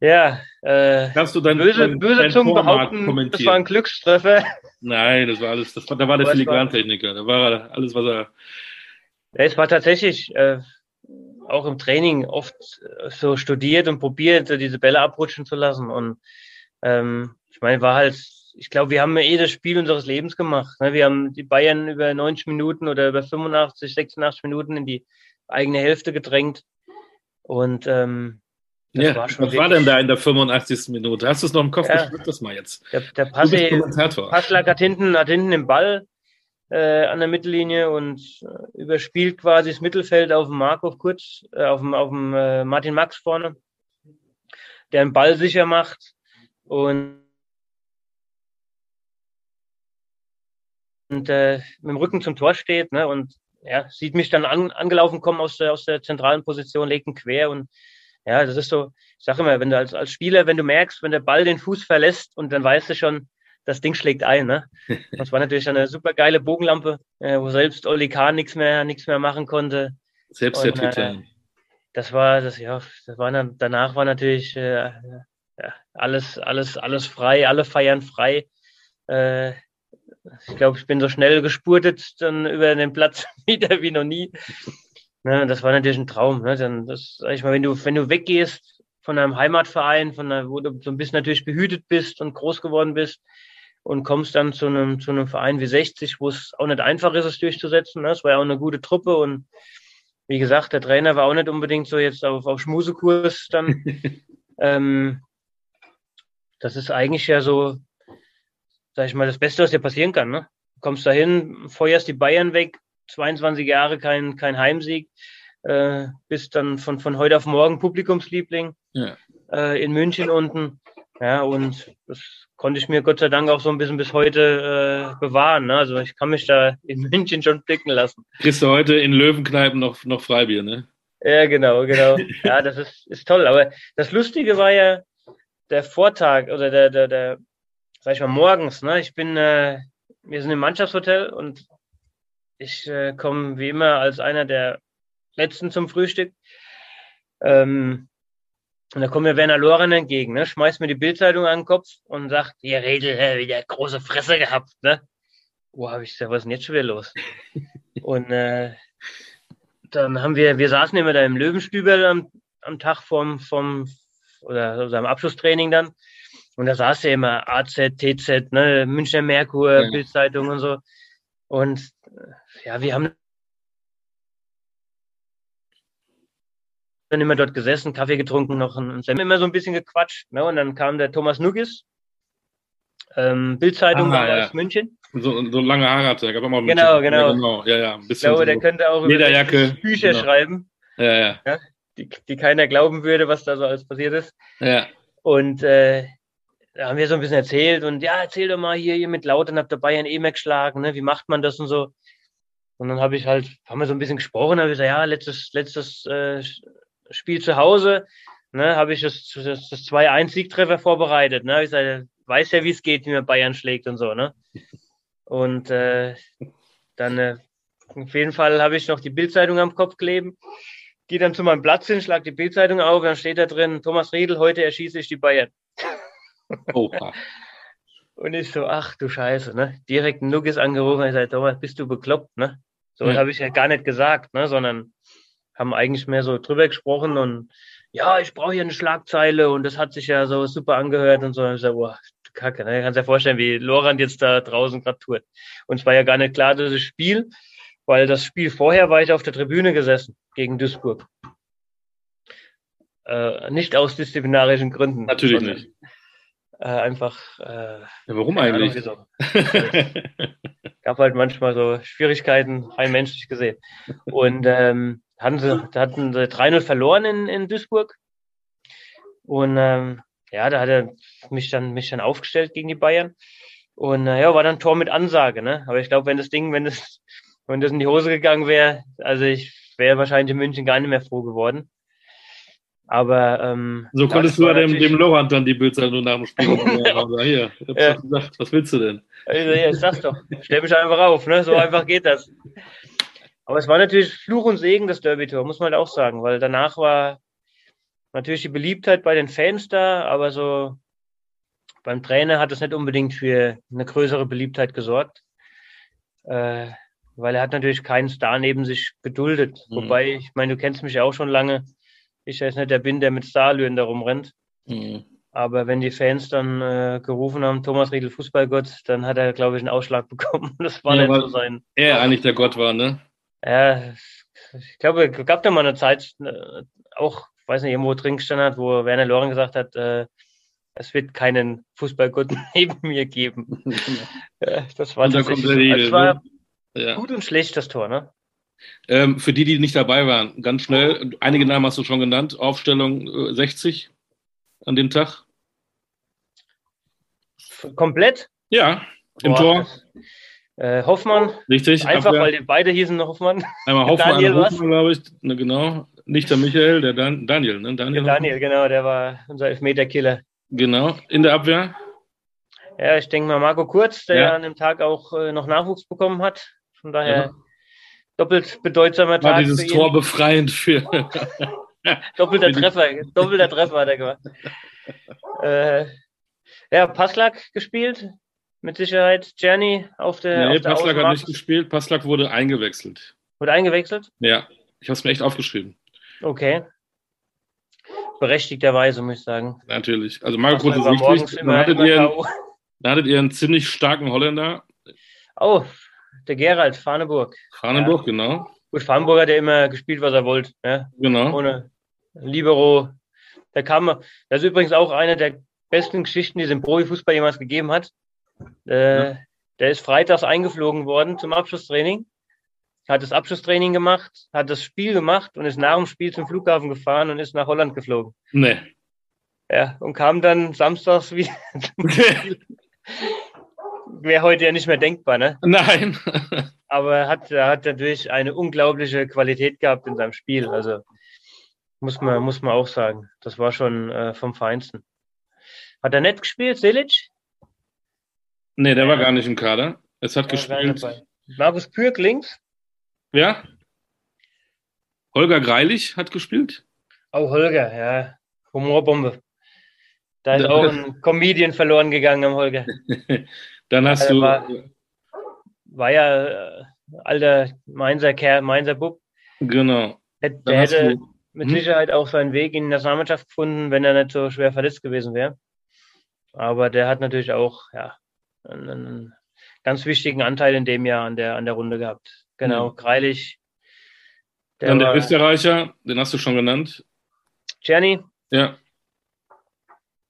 Ja, äh, Kannst du dein, böse, dein, böse dein Zungen behaupten, das war ein Glückstreffer. Nein, das war alles, das war, da war der Filigrantechniker. Da war alles, was er. Ja, es war tatsächlich äh, auch im Training oft äh, so studiert und probiert, diese Bälle abrutschen zu lassen. Und ähm, ich meine, war halt, ich glaube, wir haben eh das Spiel unseres Lebens gemacht. Ne? Wir haben die Bayern über 90 Minuten oder über 85, 86 Minuten in die eigene Hälfte gedrängt. Und ähm, das ja, war was war denn da in der 85. Minute? Hast du es noch im Kopf? Ja, ich das mal jetzt. Der, der Passi, Passlack hat hinten, hat hinten den Ball äh, an der Mittellinie und äh, überspielt quasi das Mittelfeld auf dem Markov kurz, äh, auf dem, auf dem äh, Martin Max vorne, der den Ball sicher macht und, und äh, mit dem Rücken zum Tor steht ne, und ja, sieht mich dann an, angelaufen kommen aus der, aus der zentralen Position, legt ihn quer und ja, das ist so, ich sage immer, wenn du als, als Spieler, wenn du merkst, wenn der Ball den Fuß verlässt und dann weißt du schon, das Ding schlägt ein. Ne? [laughs] Das war natürlich eine super geile Bogenlampe, äh, wo selbst Oli Kahn nichts mehr, nichts mehr machen konnte. Selbst der Typ äh, Das war, das, ja, das war dann, danach war natürlich äh, ja, alles, alles, alles frei, alle feiern frei. Äh, ich glaube, ich bin so schnell gespurtet dann über den Platz [laughs] wieder wie noch nie. Ne, das war natürlich ein Traum. Ne? Dann, das, sag ich mal, wenn du, wenn du weggehst von einem Heimatverein, von einer, wo du so ein bisschen natürlich behütet bist und groß geworden bist und kommst dann zu einem, zu einem Verein wie 60, wo es auch nicht einfach ist, es durchzusetzen. Ne? Es war ja auch eine gute Truppe und wie gesagt, der Trainer war auch nicht unbedingt so jetzt auf, auf Schmusekurs dann. [laughs] ähm, das ist eigentlich ja so, sag ich mal, das Beste, was dir passieren kann. Ne? Du kommst dahin, feuerst die Bayern weg, 22 Jahre kein, kein Heimsieg, äh, bist dann von, von heute auf morgen Publikumsliebling ja. äh, in München unten. Ja, und das konnte ich mir Gott sei Dank auch so ein bisschen bis heute äh, bewahren. Ne? Also ich kann mich da in [laughs] München schon blicken lassen. Kriegst du heute in Löwenkneipen noch, noch Freibier, ne? Ja, genau, genau. ja, das ist, ist toll. Aber das Lustige war ja der Vortag oder der, der, der sag ich mal, morgens. Ne? Ich bin, äh, wir sind im Mannschaftshotel und ich äh, komme wie immer als einer der Letzten zum Frühstück. Ähm, und da kommt mir Werner Loren entgegen, ne? schmeißt mir die Bildzeitung an den Kopf und sagt, ihr Redel, äh, wieder große Fresse gehabt. Ne? Wo habe ich gesagt, was ist denn jetzt schon wieder los? [laughs] und äh, dann haben wir, wir saßen immer da im Löwenstübel am, am Tag vom, vom oder also am Abschlusstraining dann. Und da saß ja immer AZ, TZ, ne, Münchner Merkur, ja. Bildzeitung und so. Und ja, wir haben dann immer dort gesessen, Kaffee getrunken, noch ein Sem immer so ein bisschen gequatscht. Ne? Und dann kam der Thomas Nuggis, ähm, Bildzeitung ja. aus München. So, so lange Haare hatte er, gab mal genau, genau. Ja, genau. Ja, ja, ein bisschen ich glaube, so der könnte auch über Bücher genau. schreiben. Ja, ja. ja die, die keiner glauben würde, was da so alles passiert ist. Ja. Und äh, da haben wir so ein bisschen erzählt und ja, erzähl doch mal hier, hier mit Lautern habt ihr Bayern eh mehr geschlagen, ne? Wie macht man das und so? Und dann habe ich halt, haben wir so ein bisschen gesprochen, habe ich gesagt, ja, letztes, letztes äh, Spiel zu Hause, ne, habe ich das, das, das 2-1-Siegtreffer vorbereitet. Ne? Ich sage, weiß ja, wie es geht, wie man Bayern schlägt und so, ne? Und äh, dann äh, auf jeden Fall habe ich noch die Bildzeitung am Kopf kleben. Gehe dann zu meinem Platz hin, schlag die Bildzeitung auf, dann steht da drin, Thomas Riedel, heute erschieße ich die Bayern. [laughs] Oha. Und ich so, ach du Scheiße, ne? Direkt ein Nuggis angerufen, ich sage, Thomas, bist du bekloppt, ne? So mhm. habe ich ja gar nicht gesagt, ne, sondern haben eigentlich mehr so drüber gesprochen und ja, ich brauche hier eine Schlagzeile und das hat sich ja so super angehört und so. Und ich sage, boah, Kacke, ne? kannst ja vorstellen, wie Lorand jetzt da draußen gerade tut. Und es war ja gar nicht klar, das Spiel. weil das Spiel vorher war ich auf der Tribüne gesessen gegen Duisburg. Äh, nicht aus disziplinarischen Gründen. Natürlich nicht. Äh, einfach. Äh, ja, warum eigentlich? Ahnung, [laughs] gab halt manchmal so Schwierigkeiten, rein menschlich gesehen. Und ähm, hatten sie, hatten sie 3-0 verloren in, in Duisburg. Und ähm, ja, da hat er mich dann, mich dann aufgestellt gegen die Bayern. Und äh, ja, war dann Tor mit Ansage, ne? Aber ich glaube, wenn das Ding, wenn das, wenn das in die Hose gegangen wäre, also ich wäre wahrscheinlich in München gar nicht mehr froh geworden. Aber ähm, so konntest du ja dem, dem Lorand dann die Bildzeitung nach dem Spiel sagen, [laughs] hier, ich ja. gesagt, was willst du denn? Also, ja, sag's doch, stell mich einfach auf, ne? So einfach geht das. Aber es war natürlich Fluch und Segen, das Derby-Tor, muss man halt auch sagen, weil danach war natürlich die Beliebtheit bei den Fans da, aber so beim Trainer hat es nicht unbedingt für eine größere Beliebtheit gesorgt. Äh, weil er hat natürlich keinen Star neben sich geduldet. Mhm. Wobei, ich meine, du kennst mich ja auch schon lange ich jetzt nicht der bin, der mit Starlüren da rumrennt. Mhm. Aber wenn die Fans dann äh, gerufen haben, Thomas Riedel Fußballgott, dann hat er, glaube ich, einen Ausschlag bekommen. [laughs] Das war ja, nicht so sein. Er eigentlich der Gott war, ne? Ja, ich glaube, es gab da mal eine Zeit, äh, auch, weiß nicht, irgendwo drin gestanden hat, wo Werner Loren gesagt hat, äh, es wird keinen Fußballgott [laughs] neben mir geben. [laughs] das war, das war ne? ja. gut und schlecht, das Tor, ne? Ähm, für die, die nicht dabei waren, ganz schnell, einige Namen hast du schon genannt, Aufstellung 60 äh, an dem Tag. Komplett? Ja, im Boah, Tor. Äh, Hoffmann. Richtig. Einfach, Abwehr. weil beide hießen Hoffmann. Einmal [laughs] Hoffmann, Daniel Hoffmann, glaube ich. Ne, genau. Nicht der Michael, der Dan Daniel. Ne? Daniel, der Daniel genau, der war unser Elfmeterkiller. Genau. In der Abwehr? Ja, ich denke mal Marco Kurz, der ja. an dem Tag auch äh, noch Nachwuchs bekommen hat. Von daher ja doppelt bedeutsamer Tag. War dieses Tor befreiend für. [laughs] doppelter Treffer, doppelter Treffer hat er gemacht. äh, ja, Passlack gespielt, mit Sicherheit. Czerny auf der. Nee, auf der Passlack hat nicht gespielt. Passlack wurde eingewechselt. Wurde eingewechselt? Ja, ich habe es mir echt aufgeschrieben. Okay. Berechtigterweise, muss ich sagen. Natürlich. Also Marco Groß ist wichtig. Dann hattet, ihr hattet ihr einen ziemlich starken Holländer. Oh, der Gerald, Farneburg. Farneburg, ja. genau. Gut, Farneburg hat ja immer gespielt, was er wollte. Ja? Genau. Ohne Libero. Der kam, das ist übrigens auch eine der besten Geschichten, die es im Profifußball jemals gegeben hat. Äh, ja. Der ist freitags eingeflogen worden zum Abschlusstraining, hat das Abschlusstraining gemacht, hat das Spiel gemacht und ist nach dem Spiel zum Flughafen gefahren und ist nach Holland geflogen. Nee. Ja, und kam dann samstags wieder. [laughs] wäre heute ja nicht mehr denkbar, ne? Nein. [laughs] Aber er hat, er hat natürlich eine unglaubliche Qualität gehabt in seinem Spiel. Also muss man, muss man auch sagen. Das war schon äh, vom Feinsten. Hat er nett gespielt, Selic? Nee, der war gar nicht im Kader. Es hat gespielt. Markus Pürk links. Ja. Holger Greilich hat gespielt. Oh, Holger, ja. Humorbombe. Da ist auch ein Comedian verloren gegangen am Holger. [laughs] Dann hast ja, du. War, war, ja äh, alter Mainzer Kerl, Mainzer Bub. Genau. Der, der hätte du, mit hm? Sicherheit auch seinen Weg in die Nationalmannschaft gefunden, wenn er nicht so schwer verletzt gewesen wäre. Aber der hat natürlich auch ja, einen, einen ganz wichtigen Anteil in dem Jahr an der, an der Runde gehabt. Genau, ja. Greilich. Der Dann der war, Österreicher, den hast du schon genannt. Czerny. Ja.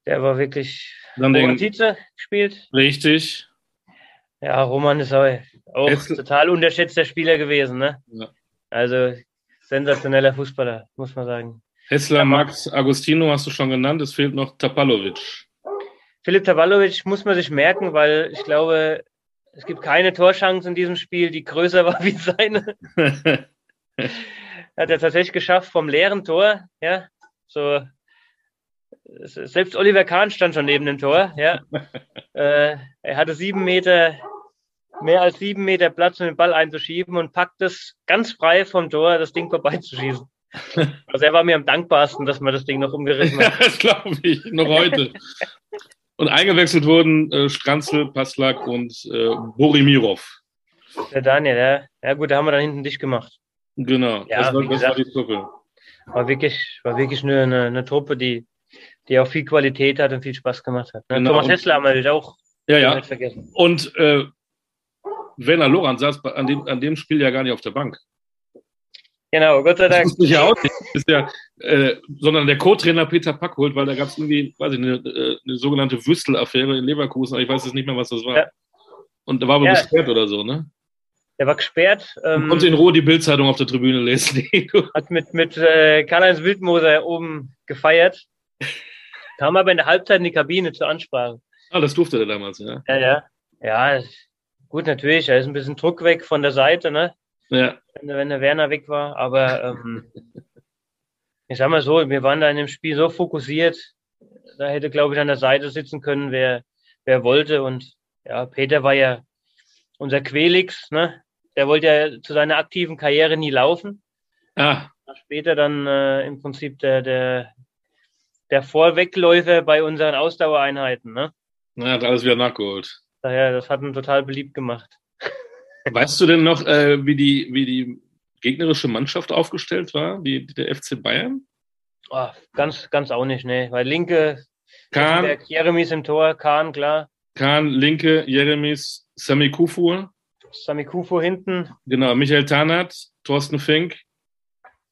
Der war wirklich Dann den, gespielt. Richtig. Ja, Roman ist auch, auch total unterschätzter Spieler gewesen. Ne? Ja. Also sensationeller Fußballer, muss man sagen. Hessler, Max, Agostino hast du schon genannt. Es fehlt noch Tapalovic. Philipp Tapalovic muss man sich merken, weil ich glaube, es gibt keine Torchance in diesem Spiel, die größer [laughs] war wie seine. [laughs] Hat er tatsächlich geschafft vom leeren Tor, ja, so selbst Oliver Kahn stand schon neben dem Tor. Ja. [laughs] äh, er hatte sieben Meter, mehr als sieben Meter Platz, um den Ball einzuschieben und packt es ganz frei vom Tor, das Ding vorbeizuschießen. Also er war mir am dankbarsten, dass man das Ding noch umgerissen hat. Ja, das glaube ich, noch heute. und eingewechselt wurden äh, Stranzl, Paslak und äh, Borimirov. Der Daniel, ja. Ja gut, da haben wir dann hinten dicht gemacht. Genau, ja, das, war, das gesagt, war die Truppe. War wirklich, war wirklich eine, eine, eine Truppe, die die auch viel Qualität hat und viel Spaß gemacht hat. Ne? Genau. Thomas Hessler haben wir auch ja, ja. vergessen. Und äh, Werner Lorand saß an dem, an dem Spiel ja gar nicht auf der Bank. Genau, Gott sei Dank. Das ich ja auch nicht. Ist ja, äh, sondern der Co-Trainer Peter Packholt, weil da gab es irgendwie, weiß ich, eine, äh, eine sogenannte Wüstel-Affäre in Leverkusen, aber ich weiß jetzt nicht mehr, was das war. Ja. Und da war aber ja. gesperrt oder so, ne? Der war gesperrt. Ähm, konnte in Ruhe die Bildzeitung auf der Tribüne lesen. hat mit, mit äh, Karl-Heinz Wildmoser oben gefeiert. Kam aber in der Halbzeit in die Kabine zur Ansprache. Ah, das durfte er damals, ja. Ja, ja. Ja, gut, natürlich. Da ist ein bisschen Druck weg von der Seite, ne? Ja. Wenn, wenn der Werner weg war. Aber ähm, ich sag mal so, wir waren da in dem Spiel so fokussiert, da hätte, glaube ich, an der Seite sitzen können, wer, wer wollte. Und ja, Peter war ja unser Quelix, ne? Der wollte ja zu seiner aktiven Karriere nie laufen. Ah. Später dann äh, im Prinzip der, der, der Vorwegläufer bei unseren Ausdauereinheiten, ne? Er hat alles wieder nachgeholt. Daher, das hat ihn total beliebt gemacht. [laughs] Weißt du denn noch, äh, wie, die, wie die gegnerische Mannschaft aufgestellt war, die, der FC Bayern? Oh, ganz, ganz auch nicht, ne. Weil linke Kahn, Jeremies im Tor, Kahn, klar. Kahn, linke, Jeremies, Sami Kufur. Sami Kufur hinten. Genau, Michael Tarnat, Thorsten Fink.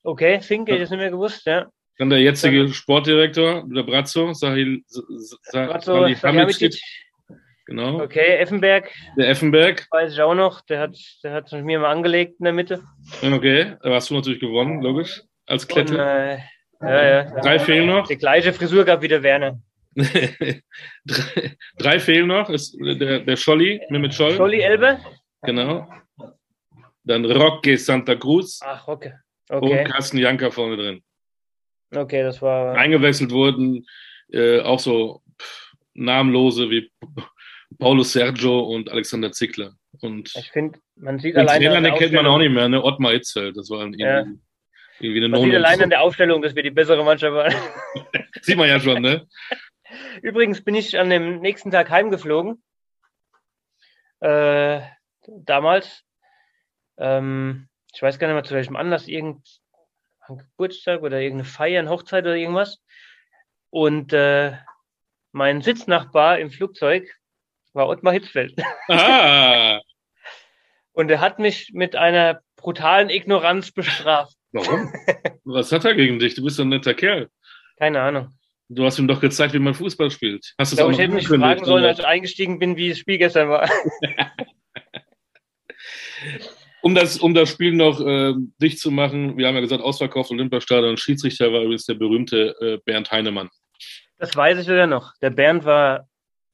Okay, Fink, hätte ich nicht mehr gewusst, ja. Dann der jetzige Dann, Sportdirektor, der Brazzo, Sahil, Brazzo, Sahil Genau. Okay, Effenberg. Der Effenberg. Weiß ich auch noch. Der hat, der hat mit mir mal angelegt in der Mitte. Okay, da hast du natürlich gewonnen, logisch. Als Klette. Und, äh, ja, ja. Drei fehlen noch. Die gleiche Frisur gab wie der Werner. [laughs] drei, drei, fehlen noch. Ist der, der Scholli, mit Scholl. Scholli Elbe. Genau. Dann Roque Santa Cruz. Ach, Roque. Okay. Und Carsten Janker vorne drin. Okay, das war. Eingewechselt wurden äh, auch so namenlose wie Paulo Sergio und Alexander Zickler. Und ich finde, man sieht den alleine. Trainer, den kennt man auch nicht mehr, ne? Ottmar Itzfeld. Das war irgendwie, ja. irgendwie eine Man sieht allein an der Aufstellung, dass wir die bessere Mannschaft waren. [laughs] sieht man ja schon, ne? [laughs] Übrigens bin ich an dem nächsten Tag heimgeflogen. Äh, damals. Ähm, ich weiß gar nicht mehr zu welchem Anlass, irgendein Geburtstag oder irgendeine Feier, eine Hochzeit oder irgendwas. Und äh, mein Sitznachbar im Flugzeug war Ottmar Hitzfeld. Ah. [laughs] Und er hat mich mit einer brutalen Ignoranz bestraft. Warum? [laughs] Was hat er gegen dich? Du bist ein netter Kerl. Keine Ahnung. Du hast ihm doch gezeigt, wie man Fußball spielt. Hast ich glaube, ich hätte mich fragen sollen, als ich eingestiegen bin, wie das Spiel gestern war. [laughs] um, das, um das Spiel noch äh, dicht zu machen, wir haben ja gesagt, ausverkauft Olympiastadion. Schiedsrichter war übrigens der berühmte äh, Bernd Heinemann. Das weiß ich sogar noch. Der Bernd war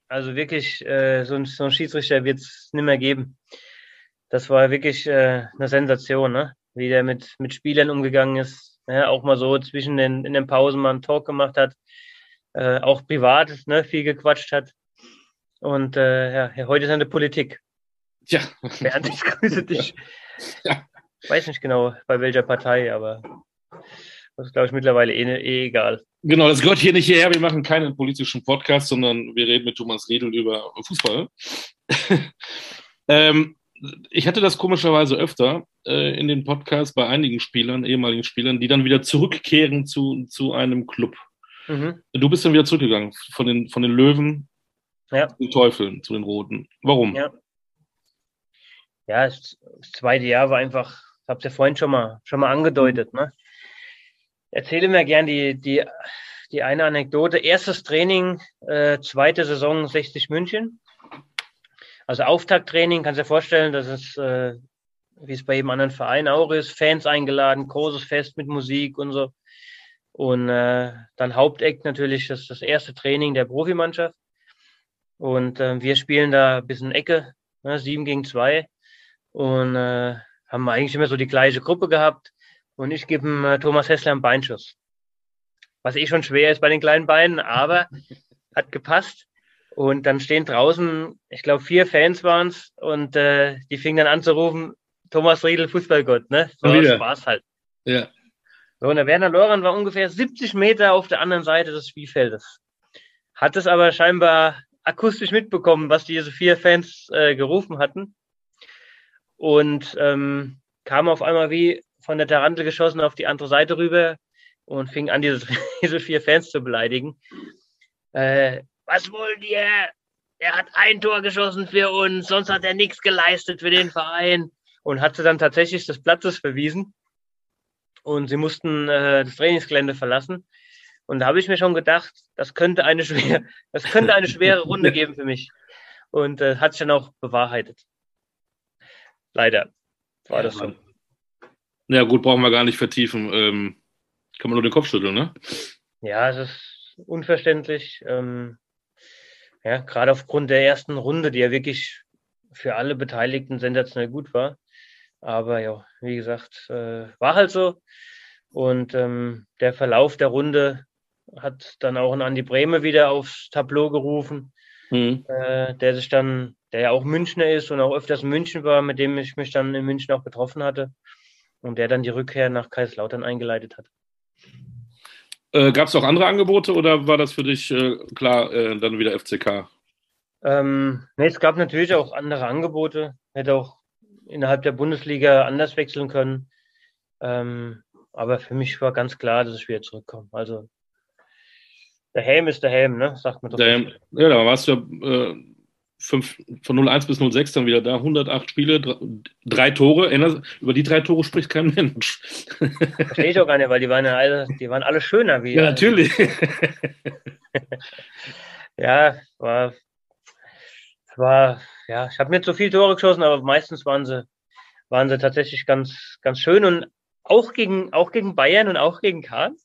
also wirklich, äh, so, ein, so ein Schiedsrichter wird es nicht mehr geben. Das war wirklich äh, eine Sensation, ne? wie der mit, mit Spielern umgegangen ist. Ja, auch mal so zwischen den, in den Pausen mal einen Talk gemacht hat. Äh, auch privat ne, viel gequatscht hat. Und äh, ja, heute ist er in der Politik. Ja. Bernd, ich grüße [laughs] dich. Ja. Weiß nicht genau, bei welcher Partei, aber das ist, glaube ich, mittlerweile eh, eh egal. Genau, das gehört hier nicht hierher. Wir machen keinen politischen Podcast, sondern wir reden mit Thomas Riedel über Fußball. [laughs] ähm, ich hatte das komischerweise öfter äh, in den Podcasts bei einigen Spielern, ehemaligen Spielern, die dann wieder zurückkehren zu, zu einem Club. Mhm. Du bist dann wieder zurückgegangen von den, von den Löwen ja. zu den Teufeln, zu den Roten. Warum? Ja, ja das, zweite Jahr war einfach, ich habe es ja vorhin schon mal, schon mal angedeutet, ne? erzähle mir gern die, die, die eine Anekdote. Erstes Training, äh, zweite Saison 60 München. Also Auftakttraining, kannst du dir vorstellen, dass es, äh, wie es bei jedem anderen Verein auch ist, Fans eingeladen, großes Fest mit Musik und so. Und äh, dann Haupteck natürlich das, das erste Training der Profimannschaft. Und äh, wir spielen da ein bisschen Ecke, ne, sieben gegen zwei. Und äh, haben eigentlich immer so die gleiche Gruppe gehabt. Und ich gebe äh, Thomas Hessler einen Beinschuss. Was eh schon schwer ist bei den kleinen Beinen, aber [laughs] hat gepasst. Und dann stehen draußen, ich glaube, vier Fans waren es und äh, die fingen dann an zu rufen, Thomas Riedel, Fußballgott, ne? So. Spaß halt. Ja. So, und der Werner Loran war ungefähr 70 Meter auf der anderen Seite des Spielfeldes. Hat es aber scheinbar akustisch mitbekommen, was diese vier Fans äh, gerufen hatten. Und ähm, kam auf einmal wie von der Tarantel geschossen auf die andere Seite rüber und fing an, diese, [laughs] diese vier Fans zu beleidigen. Äh, was wollt ihr? er hat ein Tor geschossen für uns, sonst hat er nichts geleistet für den Verein und hat sie dann tatsächlich des Platzes verwiesen. Und sie mussten äh, das Trainingsgelände verlassen. Und da habe ich mir schon gedacht, das könnte eine schwere, [laughs] das könnte eine schwere Runde [laughs] geben für mich. Und äh, hat sich dann auch bewahrheitet. Leider war ja, das so. Ja, gut, brauchen wir gar nicht vertiefen. Ähm, kann man nur den Kopf schütteln, ne? Ja, es ist unverständlich. Ähm, ja, gerade aufgrund der ersten Runde, die ja wirklich für alle Beteiligten sensationell gut war. Aber ja, wie gesagt, äh, war halt so. Und ähm, der Verlauf der Runde hat dann auch einen Andi Breme wieder aufs Tableau gerufen, mhm. äh, der sich dann, der ja auch Münchner ist und auch öfters in München war, mit dem ich mich dann in München auch getroffen hatte und der dann die Rückkehr nach Kaiserslautern eingeleitet hat. Äh, Gab es auch andere Angebote oder war das für dich äh, klar, äh, dann wieder FCK? Ähm, nee, es gab natürlich auch andere Angebote. Hätte auch innerhalb der Bundesliga anders wechseln können. Ähm, aber für mich war ganz klar, dass ich wieder zurückkomme. Also der Helm ist der Helm, ne? Sagt man doch. Der Helm, ja, da warst du äh, fünf, von 01 bis 06 dann wieder da, 108 Spiele, drei, drei Tore. Über die drei Tore spricht kein Mensch. [laughs] Verstehe ich auch gar nicht, weil die waren ja alle, die waren alle schöner wie. Ja, natürlich. [laughs] ja, war, war, ja, ich habe nicht so viele Tore geschossen, aber meistens waren sie, waren sie tatsächlich ganz, ganz schön und auch gegen, auch gegen Bayern und auch gegen Kahn.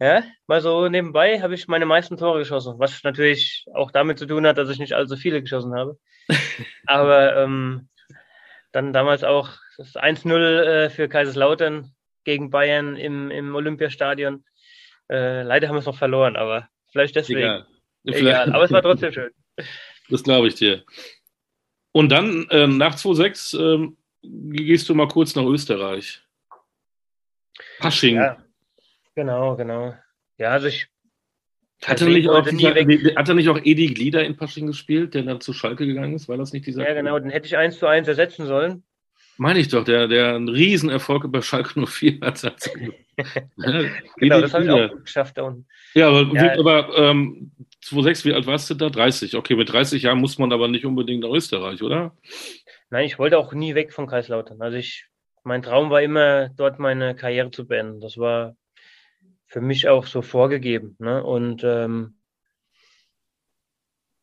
Ja, mal so nebenbei habe ich meine meisten Tore geschossen, was natürlich auch damit zu tun hat, dass ich nicht allzu viele geschossen habe. [laughs] Aber ähm, dann damals auch das 1-0 äh, für Kaiserslautern gegen Bayern im, im Olympiastadion. Äh, leider haben wir es noch verloren, aber vielleicht deswegen. Egal. Egal. Aber es war trotzdem schön. [laughs] Das glaube ich dir. Und dann äh, nach 2-6 ähm, gehst du mal kurz nach Österreich. Pasching. Ja. Genau, genau. Ja, also ich. Hat er, nicht auch, dieser, hat er nicht auch Edi Glieder in Pasching gespielt, der dann zu Schalke gegangen ist? War das nicht dieser? Ja, genau, den hätte ich eins zu eins ersetzen sollen. Meine ich doch, der, der einen Riesenerfolg über Schalke 04 [laughs] hat. [laughs] ja, genau, das habe ich auch geschafft da unten. Ja, aber, ja. aber ähm, 2006, wie alt warst du da? 30. Okay, mit 30 Jahren muss man aber nicht unbedingt nach Österreich, oder? Nein, ich wollte auch nie weg von Kaiserslautern. Also ich, mein Traum war immer, dort meine Karriere zu beenden. Das war für mich auch so vorgegeben. Ne? Und ähm,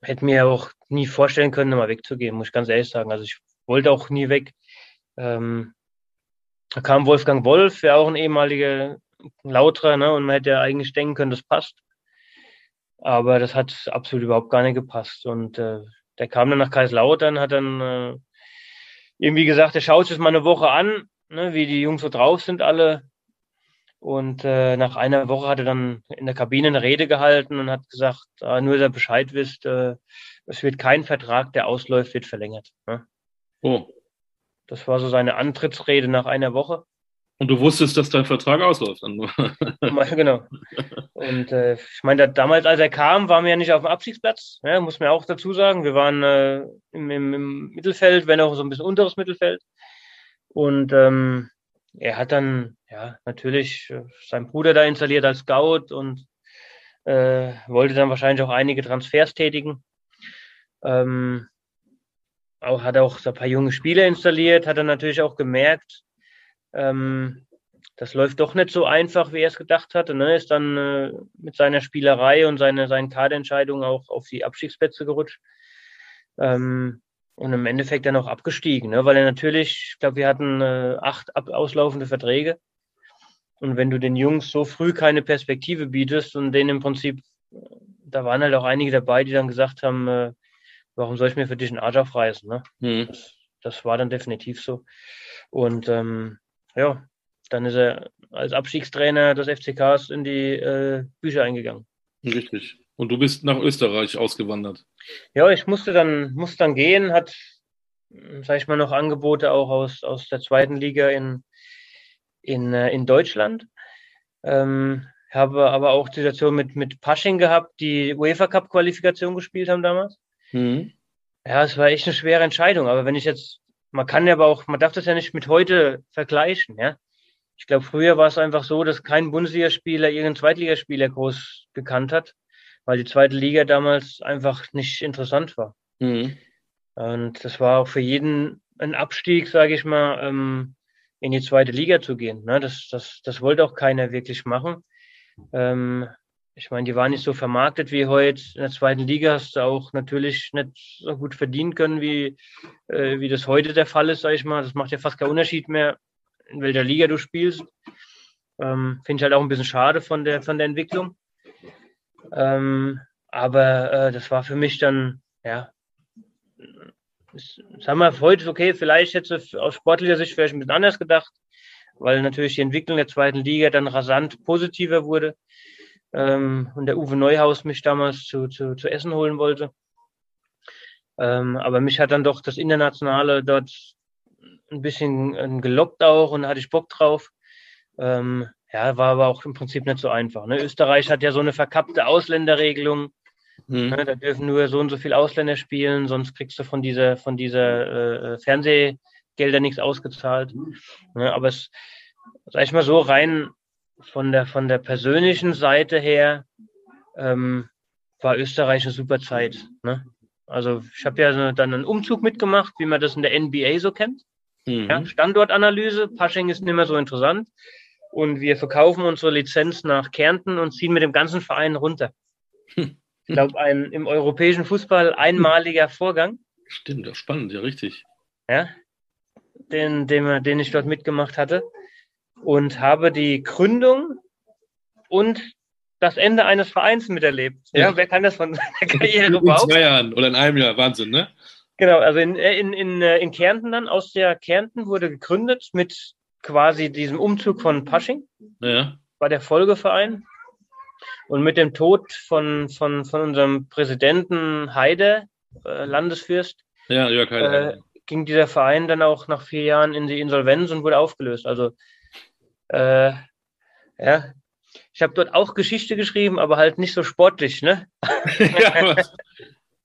hätte mir auch nie vorstellen können, mal wegzugehen, muss ich ganz ehrlich sagen. Also ich wollte auch nie weg. Ähm, da kam Wolfgang Wolf, ja auch ein ehemaliger Lauterer, ne? und man hätte ja eigentlich denken können, das passt. Aber das hat absolut überhaupt gar nicht gepasst. Und äh, der kam dann nach Kaiserslautern, hat dann äh, irgendwie gesagt, er schaut sich mal eine Woche an, ne, wie die Jungs so drauf sind alle. Und äh, nach einer Woche hat er dann in der Kabine eine Rede gehalten und hat gesagt, äh, nur, dass ihr Bescheid wisst, äh, es wird kein Vertrag, der ausläuft, wird verlängert. Ne? Oh. Das war so seine Antrittsrede nach einer Woche. Und du wusstest, dass dein Vertrag ausläuft. [laughs] genau. Und äh, ich meine, damals, als er kam, waren wir ja nicht auf dem Abstiegsplatz. Ja, muss man auch dazu sagen. Wir waren äh, im, im, im, Mittelfeld, wenn auch so ein bisschen unteres Mittelfeld. Und ähm, er hat dann ja natürlich äh, seinen Bruder da installiert als Scout und äh, wollte dann wahrscheinlich auch einige Transfers tätigen. Ähm, auch hat auch so ein paar junge Spieler installiert, hat er natürlich auch gemerkt, ähm, das läuft doch nicht so einfach, wie er es gedacht hatte. Ne? Ist dann äh, mit seiner Spielerei und seine, seinen Kaderentscheidungen auch auf die Abstiegsplätze gerutscht. Ähm, und im Endeffekt dann auch abgestiegen, ne? weil er natürlich, ich glaube, wir hatten äh, acht ab auslaufende Verträge. Und wenn du den Jungs so früh keine Perspektive bietest und denen im Prinzip, da waren halt auch einige dabei, die dann gesagt haben, äh, warum soll ich mir für dich einen Arsch aufreißen? Ne? Mhm. Das, das, war dann definitiv so. Und ähm, ja, dann ist er als Abstiegstrainer des FCKs in die äh, Bücher eingegangen. Richtig. Und du bist nach Österreich ausgewandert. Ja, ich musste dann, musste dann gehen, hat, sag ich mal, noch Angebote auch aus, aus der zweiten Liga in, in, äh, in Deutschland. Ähm, habe aber auch die Situation mit, mit Pasching gehabt, die UEFA Cup Qualifikation gespielt haben damals. Mhm. Ja, es war echt eine schwere Entscheidung. Aber wenn ich jetzt, man kann ja aber auch, man darf das ja nicht mit heute vergleichen, ja. Ich glaube, früher war es einfach so, dass kein Bundesligaspieler irgendeinen Zweitligaspieler groß gekannt hat weil die zweite Liga damals einfach nicht interessant war. Mhm. Und das war auch für jeden ein Abstieg, sage ich mal, ähm, in die zweite Liga zu gehen. Ne? Das, das, das wollte auch keiner wirklich machen. Ähm, ich meine, die waren nicht so vermarktet wie heute. In der zweiten Liga hast du auch natürlich nicht so gut verdienen können, wie, äh, wie das heute der Fall ist, sage ich mal. Das macht ja fast keinen Unterschied mehr, in welcher Liga du spielst. Ähm, Finde ich halt auch ein bisschen schade von der, von der Entwicklung. Ähm, aber äh, das war für mich dann, ja, sagen wir heute, okay, vielleicht hätte aus sportlicher Sicht vielleicht ein bisschen anders gedacht, weil natürlich die Entwicklung der zweiten Liga dann rasant positiver wurde ähm, und der Uwe Neuhaus mich damals zu, zu, zu Essen holen wollte. Ähm, aber mich hat dann doch das Internationale dort ein bisschen äh, gelockt auch und hatte ich Bock drauf. Ähm, ja, war aber auch im Prinzip nicht so einfach. Ne? Österreich hat ja so eine verkappte Ausländerregelung. Mhm. Ne? Da dürfen nur so und so viele Ausländer spielen, sonst kriegst du von dieser, von dieser äh, Fernsehgelder nichts ausgezahlt. Ne? Aber es, sag ich mal so, rein von der, von der persönlichen Seite her ähm, war Österreich eine super Zeit. Ne? Also ich habe ja dann einen Umzug mitgemacht, wie man das in der NBA so kennt. Mhm. Ja, Standortanalyse, Pasching ist nicht mehr so interessant. Und wir verkaufen unsere Lizenz nach Kärnten und ziehen mit dem ganzen Verein runter. Ich glaube, ein im europäischen Fußball einmaliger Vorgang. Stimmt, spannend, ja, richtig. Ja, den, den, den ich dort mitgemacht hatte und habe die Gründung und das Ende eines Vereins miterlebt. Ja, ja. wer kann das von seiner [laughs] Karriere überhaupt? In zwei Jahren oder in einem Jahr, Wahnsinn, ne? Genau, also in, äh, in, in, äh, in Kärnten dann, aus der Kärnten wurde gegründet mit quasi diesem Umzug von Pasching. Ja. War der Folgeverein. Und mit dem Tod von, von, von unserem Präsidenten Heide, äh, Landesfürst, ja, Jörg Heide. Äh, ging dieser Verein dann auch nach vier Jahren in die Insolvenz und wurde aufgelöst. Also äh, ja, ich habe dort auch Geschichte geschrieben, aber halt nicht so sportlich, ne? [laughs] [laughs] ja,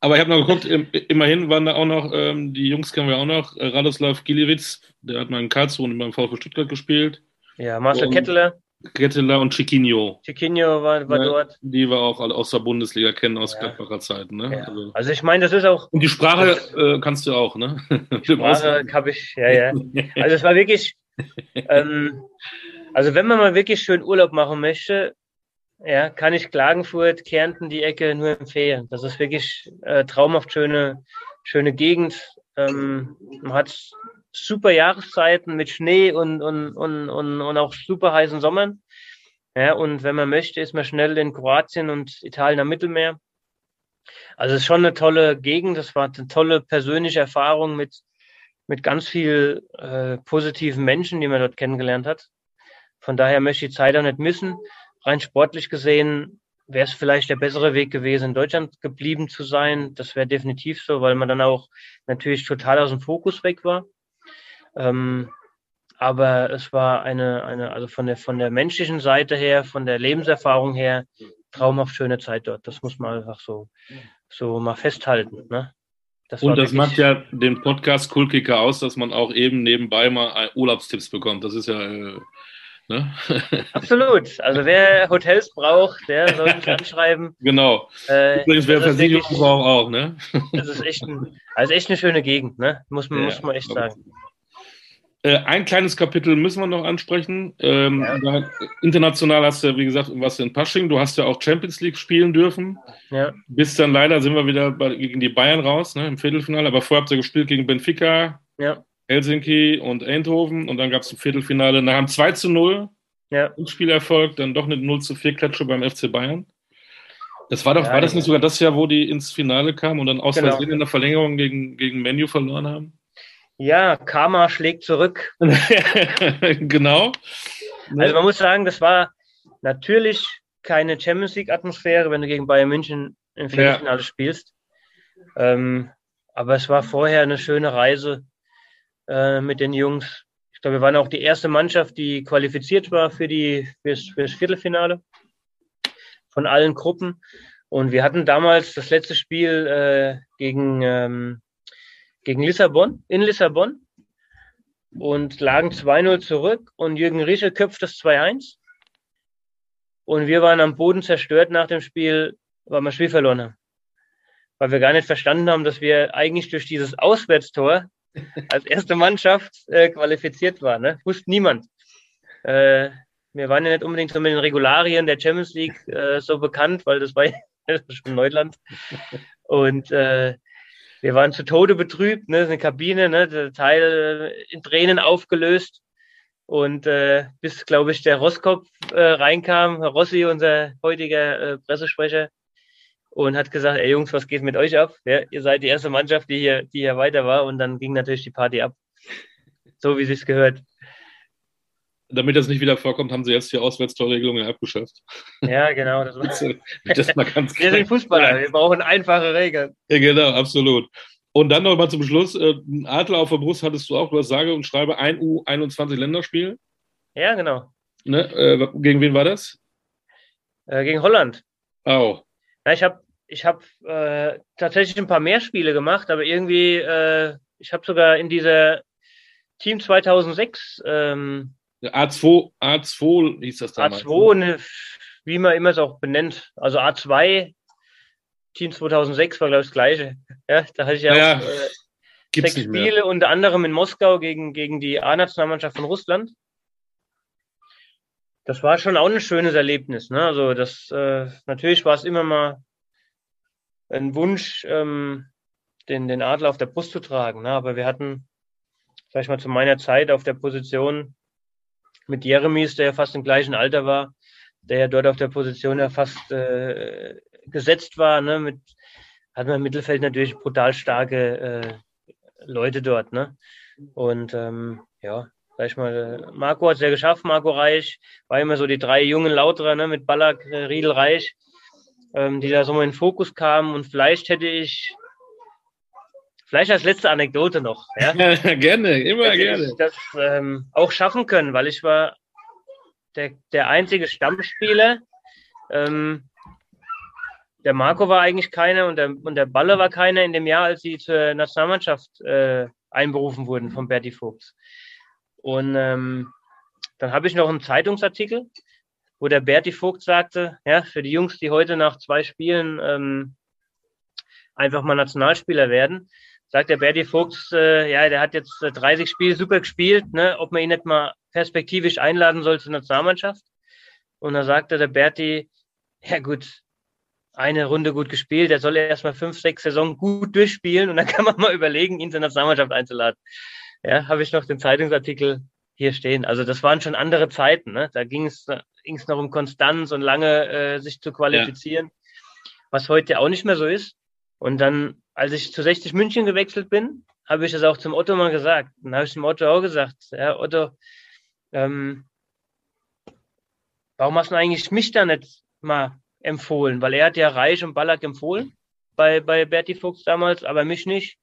aber, ich habe noch geguckt, immerhin waren da auch noch, ähm, die Jungs kennen wir auch noch, äh, Radoslav Giliewicz, der hat mal in Karlsruhe und beim VfB Stuttgart gespielt. Ja, Marcel und Ketteler. Ketteler und Chiquinho. Chiquinho war, war ja, dort. Die wir auch aus der Bundesliga kennen, aus ja. Gladbacher Zeiten. Ne? Ja. Also, also, ich meine, das ist auch. Und die Sprache äh, kannst du auch, ne? [laughs] Die Sprache habe ich, ja, ja. Also es war wirklich, ähm, also wenn man mal wirklich schön Urlaub machen möchte, ja, kann ich Klagenfurt, Kärnten, die Ecke nur empfehlen. Das ist wirklich äh, traumhaft schöne, schöne Gegend. Ähm, man hat super Jahreszeiten mit Schnee und, und, und, und, und auch super heißen Sommern. Ja, und wenn man möchte, ist man schnell in Kroatien und Italien am Mittelmeer. Also es ist schon eine tolle Gegend. Das war eine tolle persönliche Erfahrung mit, mit ganz viel äh, positiven Menschen, die man dort kennengelernt hat. Von daher möchte ich die Zeit auch nicht missen. Rein sportlich gesehen wäre es vielleicht der bessere Weg gewesen, in Deutschland geblieben zu sein. Das wäre definitiv so, weil man dann auch natürlich total aus dem Fokus weg war. Ähm, aber es war eine, eine, also von der, von der menschlichen Seite her, von der Lebenserfahrung her, traumhaft schöne Zeit dort. Das muss man einfach so, so mal festhalten. Ne? Das und das macht ja den Podcast Kulkicker aus, dass man auch eben nebenbei mal Urlaubstipps bekommt. Das ist ja äh, Ne? [laughs] Absolut. Also wer Hotels braucht, der soll mich anschreiben. [laughs] Genau. Äh, Übrigens, wer Versicherung braucht auch, ne? [laughs] Das ist echt, ein, also echt eine schöne Gegend, ne? Muss man, ja, muss man echt sagen. Äh, ein kleines Kapitel müssen wir noch ansprechen. Ähm, ja. International hast du, wie gesagt, was in Pasching. Du hast ja auch Champions League spielen dürfen. Ja. Bis dann leider sind wir wieder bei, gegen die Bayern raus, ne, im Viertelfinale. Aber vorher habt ihr gespielt gegen Benfica. Ja. Helsinki und Eindhoven und dann gab es ein Viertelfinale nach einem 2 zu 0 ja. Spielerfolg, dann doch eine 0 zu 4 Klatsche beim FC Bayern. Das war doch, ja, war das nicht sogar das Jahr, wo die ins Finale kamen und dann aus genau. Versehen in der Verlängerung gegen, gegen Menu verloren haben? Ja, Karma schlägt zurück. [laughs] genau. Also man muss sagen, das war natürlich keine Champions League-Atmosphäre, wenn du gegen Bayern München im Viertelfinale ja. spielst. Ähm, aber es war vorher eine schöne Reise äh, mit den Jungs. Ich glaube, wir waren auch die erste Mannschaft, die qualifiziert war für, die, fürs, fürs Viertelfinale von allen Gruppen. Und wir hatten damals das letzte Spiel äh, gegen, ähm, gegen Lissabon, in Lissabon und lagen 2-0 zurück und Jürgen Riesel köpft das 2-1. Und wir waren am Boden zerstört nach dem Spiel, weil wir das Spiel verloren haben. Weil wir gar nicht verstanden haben, dass wir eigentlich durch dieses Auswärtstor als erste Mannschaft äh, qualifiziert waren. Ne? Wusste niemand. Äh, wir waren ja nicht unbedingt so mit den Regularien der Champions League äh, so bekannt, weil das war [laughs] ja schon Neuland. Und äh, wir waren zu Tode betrübt, ne? eine Kabine, ne? der Teil in Tränen aufgelöst. Und äh, bis, glaube ich, der Rosskopf äh, reinkam, Herr Rossi, unser heutiger äh, Pressesprecher, und hat gesagt, ey Jungs, was geht mit euch ab? Ja, ihr seid die erste Mannschaft, die hier, die hier weiter war. Und dann ging natürlich die Party ab. So wie sich's gehört. Damit das nicht wieder vorkommt, haben sie jetzt die Auswärtstorregelungen abgeschafft. Ja, genau. Das, war das mal ganz [laughs] wir sind Fußballer, wir brauchen einfache Regeln. Ja, genau, absolut. Und dann noch mal zum Schluss, äh, Adler auf der Brust hattest du auch, du hast sage und schreibe ein U21 Länderspiel. Ja, genau. Ne? Äh, gegen wen war das? Äh, gegen Holland. Oh. Ja, ich habe ich hab, äh, tatsächlich ein paar mehr Spiele gemacht, aber irgendwie, äh, ich habe sogar in dieser Team 2006 ähm, A2, A2 hieß das damals. A2, ne? wie man immer es auch benennt. Also A2 Team 2006 war, glaube ich, das gleiche. [laughs] Ja, da hatte ich ja, ja auch äh, sechs Spiele, unter anderem in Moskau gegen, gegen die A-Nationalmannschaft von Russland. Das war schon auch ein schönes Erlebnis. Ne? Also das äh, natürlich war es immer mal ein Wunsch, ähm, den, den Adler auf der Brust zu tragen. Ne? Aber wir hatten, sag ich mal, zu meiner Zeit auf der Position mit Jeremies, der ja fast im gleichen Alter war, der ja dort auf der Position ja fast äh, gesetzt war. Ne? Mit, hatten wir im Mittelfeld natürlich brutal starke äh, Leute dort. Ne? Und ähm, ja, sag ich mal, Marco hat es ja geschafft, Marco Reich, war immer so die drei jungen Lauterer ne? mit Ballack, äh, Riedel, Reich, ähm, die da so mal in den Fokus kamen. Und vielleicht hätte ich Vielleicht als letzte Anekdote noch. Ja? [laughs] gerne, immer hätte gerne. Ich das ähm, auch schaffen können, weil ich war der, der einzige Stammspieler, ähm, der Marco war eigentlich keiner und der, und der Balle war keiner in dem Jahr, als sie zur Nationalmannschaft äh, einberufen wurden von Berti Fuchs. Und ähm, dann habe ich noch einen Zeitungsartikel, wo der Berti Vogt sagte, ja, für die Jungs, die heute nach zwei Spielen ähm, einfach mal Nationalspieler werden, sagt der Berti Fuchs, äh, ja, der hat jetzt 30 Spiele super gespielt, ne, ob man ihn nicht mal perspektivisch einladen soll zur Nationalmannschaft. Und da sagte der Berti, ja gut, eine Runde gut gespielt. Er soll erstmal fünf, sechs Saison gut durchspielen und dann [laughs] kann man mal überlegen, ihn zur Nationalmannschaft einzuladen. Ja, habe ich noch den Zeitungsartikel hier stehen. Also das waren schon andere Zeiten. Ne? Da ging es ging's noch um Konstanz und lange äh, sich zu qualifizieren, ja. was heute auch nicht mehr so ist. Und dann, als ich zu 60 München gewechselt bin, habe ich das auch zum Otto mal gesagt. Dann habe ich dem Otto auch gesagt, ja, Otto, ähm, warum hast du eigentlich mich da nicht mal empfohlen, weil er hat ja Reich und Ballack empfohlen bei, bei Berti Fuchs damals, aber mich nicht.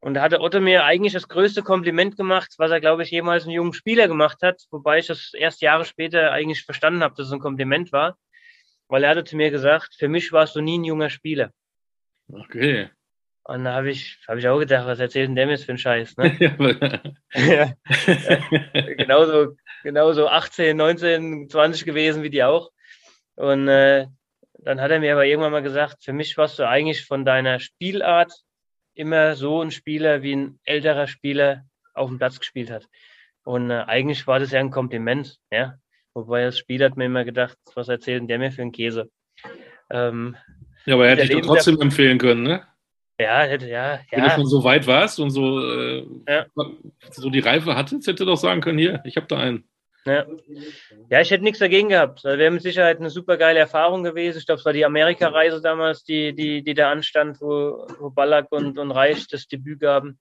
Und da hatte Otto mir eigentlich das größte Kompliment gemacht, was er, glaube ich, jemals einen jungen Spieler gemacht hat, wobei ich das erst Jahre später eigentlich verstanden habe, dass es ein Kompliment war, weil er hatte zu mir gesagt, für mich warst du nie ein junger Spieler. Okay. Und da habe ich, hab ich auch gedacht, was erzählt denn der mir jetzt für einen Scheiß? Ne? [laughs] ja, ja, genauso, genauso 18, 19, 20 gewesen wie die auch. Und äh, dann hat er mir aber irgendwann mal gesagt, für mich warst du eigentlich von deiner Spielart immer so ein Spieler, wie ein älterer Spieler auf dem Platz gespielt hat. Und äh, eigentlich war das ja ein Kompliment, ja. Wobei das Spiel hat mir immer gedacht, was erzählt denn der mir für einen Käse? Ähm, ja, aber er hätte dich trotzdem der, empfehlen können, ne? Ja, hätte, ja, Wenn ja. du schon so weit warst und so, äh, ja. so die Reife hattest, hätte doch sagen können, hier, ich habe da einen. Ja. ja, ich hätte nichts dagegen gehabt. Das wäre mit Sicherheit eine super geile Erfahrung gewesen. Ich glaube, es war die Amerika-Reise damals, die, die, die da anstand, wo, wo Ballack und, und Reich das Debüt gaben.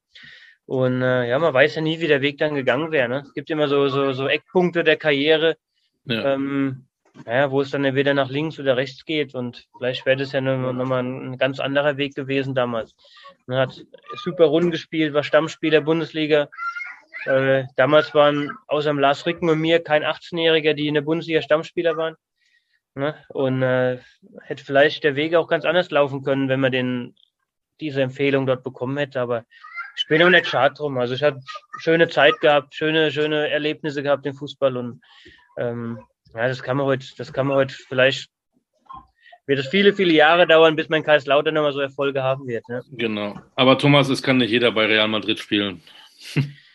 Und äh, ja, man weiß ja nie, wie der Weg dann gegangen wäre. Ne? Es gibt immer so, so, so Eckpunkte der Karriere, ja. Ähm, ja, wo es dann entweder nach links oder rechts geht. Und vielleicht wäre das ja nochmal ein ganz anderer Weg gewesen damals. Man hat super Runden gespielt, war Stammspieler Bundesliga, äh, damals waren außer dem Lars Ricken und mir kein 18-Jähriger, die in der Bundesliga Stammspieler waren. Ne? Und äh, hätte vielleicht der Weg auch ganz anders laufen können, wenn man den, diese Empfehlung dort bekommen hätte. Aber ich bin auch nicht schade drum. Also ich habe schöne Zeit gehabt, schöne, schöne Erlebnisse gehabt im Fußball und ähm, ja, das kann man heute, das kann man heute vielleicht wird es viele, viele Jahre dauern, bis mein Kaiserslautern nochmal so Erfolge haben wird. Ne? Genau. Aber Thomas, es kann nicht jeder bei Real Madrid spielen. [laughs]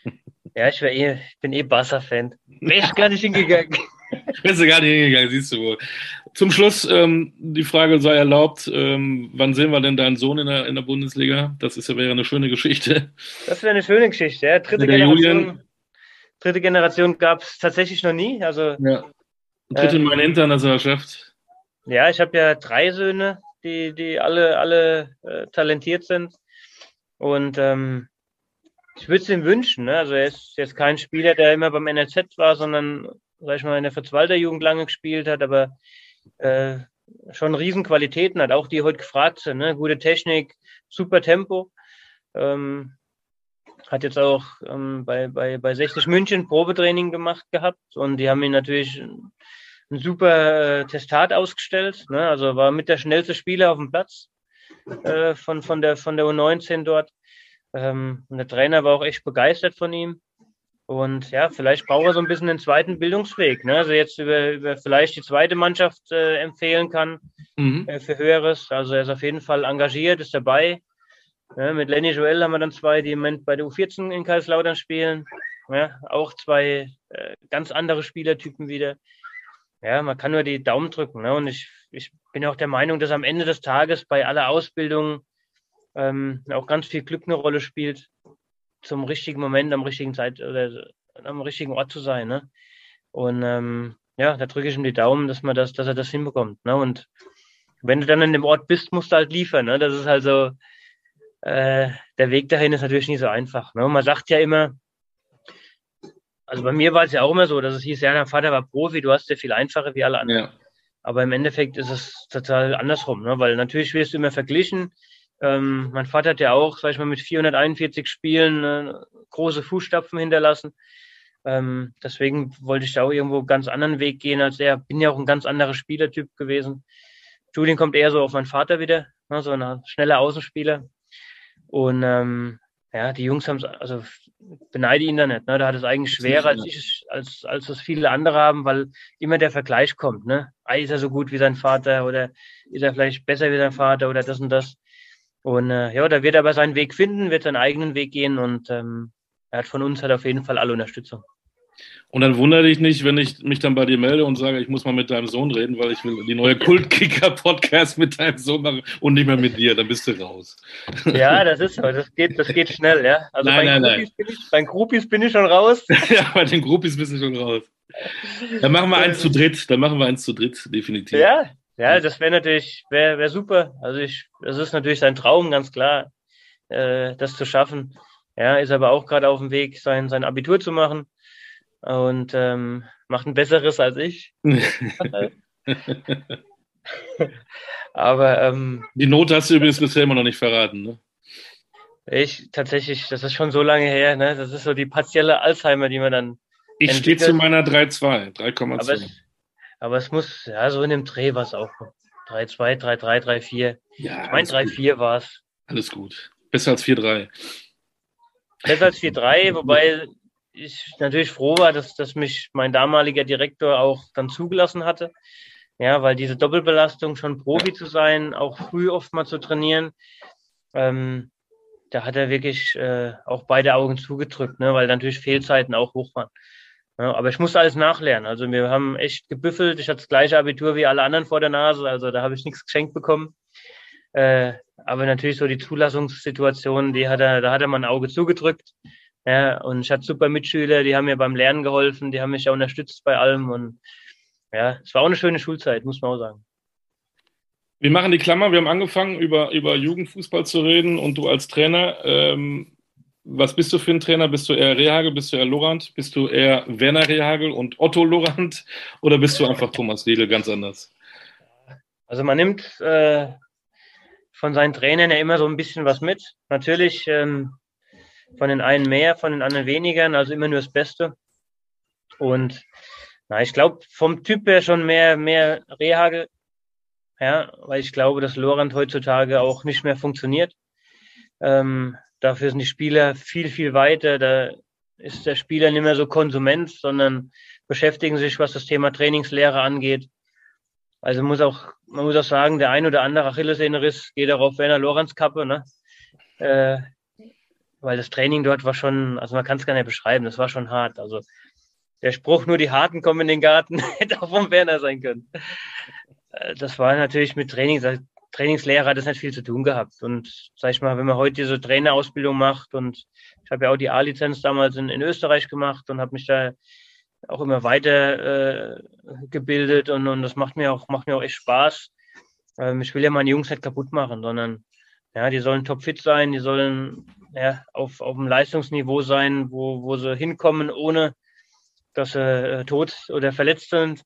ja, ich, eh, ich bin eh Barca-Fan. Wäre ich gar nicht hingegangen. [laughs] Wärst du gar nicht hingegangen, siehst du wohl. Zum Schluss, ähm, die Frage sei erlaubt, ähm, wann sehen wir denn deinen Sohn in der, in der Bundesliga? Das ist ja, wäre eine schöne Geschichte. Das wäre eine schöne Geschichte, ja. Dritte der Generation, Julian. dritte Generation gab es tatsächlich noch nie. Also, ja. Dritte ähm, in meiner Internationalschaft. Ja, ich habe ja drei Söhne, die, die alle, alle äh, talentiert sind. Und ähm, ich würde es ihm wünschen. Ne? Also er ist jetzt kein Spieler, der immer beim NLZ war, sondern, sag ich mal, in der Verzwalder Jugend lange gespielt hat, aber äh, schon Riesenqualitäten hat, auch die heute gefragt sind. Ne? Gute Technik, super Tempo. Ähm, hat jetzt auch ähm, bei, bei, bei 60 München Probetraining gemacht gehabt und die haben ihn natürlich ein super äh, Testat ausgestellt. Ne? Also war mit der schnellste Spieler auf dem Platz äh, von, von, der, von der U19 dort. Ähm, und der Trainer war auch echt begeistert von ihm. Und ja, vielleicht braucht er so ein bisschen den zweiten Bildungsweg. Ne? Also jetzt über, über vielleicht die zweite Mannschaft äh, empfehlen kann mhm. äh, für Höheres. Also er ist auf jeden Fall engagiert, ist dabei. Ja, mit Lenny Joel haben wir dann zwei, die im Moment bei der U14 in Kaiserslautern spielen. Ja, auch zwei äh, ganz andere Spielertypen wieder ja, man kann nur die Daumen drücken. Ne? Und ich, ich bin auch der Meinung, dass am Ende des Tages bei aller Ausbildung ähm, auch ganz viel Glück eine Rolle spielt, zum richtigen Moment, am richtigen Zeit oder am richtigen Ort zu sein. Ne? Und ähm, ja, da drücke ich ihm die Daumen, dass man das, dass er das hinbekommt. Ne? Und wenn du dann an dem Ort bist, musst du halt liefern. Ne? Das ist also äh, der Weg dahin ist natürlich nicht so einfach. Ne? Man sagt ja immer, also bei mir war es ja auch immer so, dass es hieß, ja, dein Vater war Profi, du hast ja viel einfacher wie alle anderen. Ja. Aber im Endeffekt ist es total andersrum, ne? weil natürlich wirst du immer verglichen. Ähm, mein Vater hat ja auch, sag ich mal, mit 441 Spielen äh, große Fußstapfen hinterlassen. Ähm, deswegen wollte ich da auch irgendwo einen ganz anderen Weg gehen als er. Bin ja auch ein ganz anderer Spielertyp gewesen. Julian kommt eher so auf meinen Vater wieder, ne? so ein schneller Außenspieler. Und ähm, ja, die Jungs haben es, also beneide ihn da nicht. Ne? Da hat es eigentlich schwerer, als, ich, als, als das viele andere haben, weil immer der Vergleich kommt. Ne? Ah, ist er so gut wie sein Vater oder ist er vielleicht besser wie sein Vater oder das und das. Und äh, ja, da wird er aber seinen Weg finden, wird seinen eigenen Weg gehen und ähm, er hat von uns halt auf jeden Fall alle Unterstützung. Und dann wundere dich nicht, wenn ich mich dann bei dir melde und sage, ich muss mal mit deinem Sohn reden, weil ich will die neue Kultkicker-Podcast mit deinem Sohn machen und nicht mehr mit dir, dann bist du raus. Ja, das ist so, das geht, das geht schnell, ja. Also nein, bei, nein, Groupies nein. Bin ich, bei Groupies bin ich schon raus. [laughs] ja, bei den Groupies bist du schon raus. Dann machen wir eins zu dritt, dann machen wir eins zu dritt, definitiv. Ja, ja, das wäre natürlich, wäre wär super. Also ich, das ist natürlich sein Traum, ganz klar, äh, das zu schaffen. Ja, ist aber auch gerade auf dem Weg, sein, sein Abitur zu machen und ähm, macht ein besseres als ich. [laughs] Aber ähm, die Note hast du übrigens bisher immer noch nicht verraten, ne? Ich tatsächlich, das ist schon so lange her, ne? Das ist so die partielle Alzheimer, die man dann. Ich stehe zu meiner 3,2, 3,2. Aber, es muss, ja, so in dem Dreh war es auch. 3,2, 3,3, 3,4. Ja, ich meine, 3,4 war es. Alles gut. Besser als 4,3. Besser als 4,3, wobei ich natürlich froh war, dass, dass mich mein damaliger Direktor auch dann zugelassen hatte. Ja, weil diese Doppelbelastung, schon Profi zu sein, auch früh oft mal zu trainieren, ähm, da hat er wirklich äh, auch beide Augen zugedrückt, ne, weil natürlich Fehlzeiten auch hoch waren. Ja, aber ich musste alles nachlernen. Also wir haben echt gebüffelt. Ich hatte das gleiche Abitur wie alle anderen vor der Nase, also da habe ich nichts geschenkt bekommen. Äh, aber natürlich so die Zulassungssituation, die hat er, da hat er mal ein Auge zugedrückt. Ja, und ich hatte super Mitschüler, die haben mir beim Lernen geholfen, die haben mich ja unterstützt bei allem. Und ja, es war auch eine schöne Schulzeit, muss man auch sagen. Wir machen die Klammer, wir haben angefangen, über, über Jugendfußball zu reden und du als Trainer, ähm, was bist du für ein Trainer? Bist du eher Rehagel, bist du eher Lorand? Bist du eher Werner Rehagel und Otto Lorand? Oder bist du einfach Thomas Riedel ganz anders? Also man nimmt äh, von seinen Trainern ja immer so ein bisschen was mit. Natürlich ähm, von den einen mehr, von den anderen weniger, also immer nur das Beste. Und na, ich glaube, vom Typ her schon mehr, mehr Rehagel, ja, weil ich glaube, dass Lorand heutzutage auch nicht mehr funktioniert. Ähm, dafür sind die Spieler viel, viel weiter. Da ist der Spieler nicht mehr so Konsument, sondern beschäftigen sich, was das Thema Trainingslehre angeht. Also muss auch, man muss auch sagen, der ein oder andere Achillessehnenriss geht auch auf Werner Lorenz Kappe, ne? Äh, weil das Training dort war schon, also man kann es gar nicht beschreiben, das war schon hart. Also der Spruch, nur die Harten kommen in den Garten, [laughs] hätte auch vom Werner sein können. Äh, das war natürlich mit Training, Trainingslehrer hat das nicht viel zu tun gehabt. Und sag ich mal, wenn man heute diese Trainerausbildung macht und ich habe ja auch die A-Lizenz damals in, in, Österreich gemacht und habe mich da auch immer weiter äh, gebildet und, und das macht mir auch macht mir auch echt Spaß. Ähm, ich will ja meine Jungs nicht kaputt machen, sondern ja, die sollen topfit sein, die sollen ja, auf, auf dem Leistungsniveau sein, wo, wo sie hinkommen, ohne dass sie äh, tot oder verletzt sind.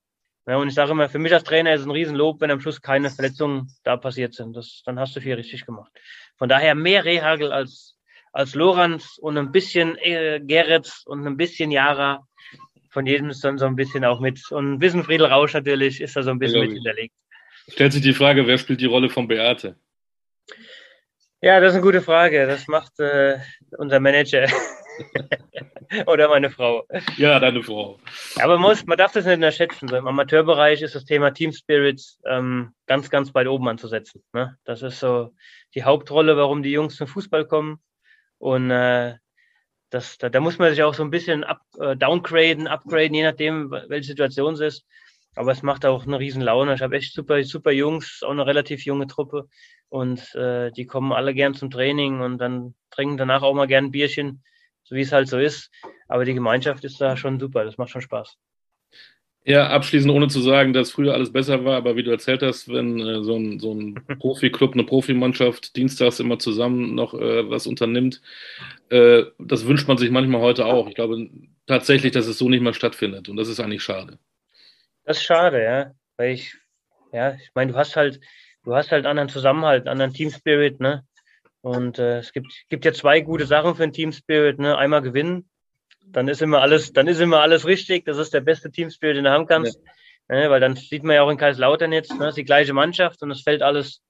Ja, und ich sage immer, für mich als Trainer ist es ein Riesenlob, wenn am Schluss keine Verletzungen da passiert sind. Das, dann hast du viel richtig gemacht. Von daher mehr Rehagel als, als Lorenz und ein bisschen äh, Gerrit und ein bisschen Jara. Von jedem ist dann so ein bisschen auch mit. Und ein bisschen Friedel Rausch natürlich ist da so ein bisschen mit hinterlegt. Stellt sich die Frage, wer spielt die Rolle von Beate? Ja, das ist eine gute Frage. Das macht äh, unser Manager. [laughs] Oder meine Frau. Ja, deine Frau. Aber man, muss, man darf das nicht unterschätzen. So Im Amateurbereich ist das Thema Team Spirit ähm, ganz, ganz weit oben anzusetzen. Ne? Das ist so die Hauptrolle, warum die Jungs zum Fußball kommen. Und äh, das, da, da muss man sich auch so ein bisschen up, äh, downgraden, upgraden, je nachdem, welche Situation es ist. Aber es macht auch eine riesen Laune. Ich habe echt super, super Jungs, auch eine relativ junge Truppe. Und äh, die kommen alle gern zum Training und dann trinken danach auch mal gern ein Bierchen so wie es halt so ist. Aber die Gemeinschaft ist da schon super, das macht schon Spaß. Ja, abschließend, ohne zu sagen, dass früher alles besser war, aber wie du erzählt hast, wenn äh, so ein, so ein [laughs] Profi-Club, eine Profimannschaft dienstags immer zusammen noch äh, was unternimmt, äh, das wünscht man sich manchmal heute auch. Ich glaube tatsächlich, dass es so nicht mehr stattfindet und das ist eigentlich schade. Das ist schade, ja, weil ich, ja, ich meine, du hast halt, du hast halt anderen Zusammenhalt, einen anderen Team-Spirit, ne? Und äh, es gibt, gibt ja zwei gute Sachen für ein Team Spirit. Ne? Einmal gewinnen, dann ist immer alles, dann ist immer alles richtig. Das ist der beste Team Spirit, den du haben kannst. Ja. Ne? Weil dann sieht man ja auch in Kaiserslautern jetzt, ne? das ist die gleiche Mannschaft und es fällt alles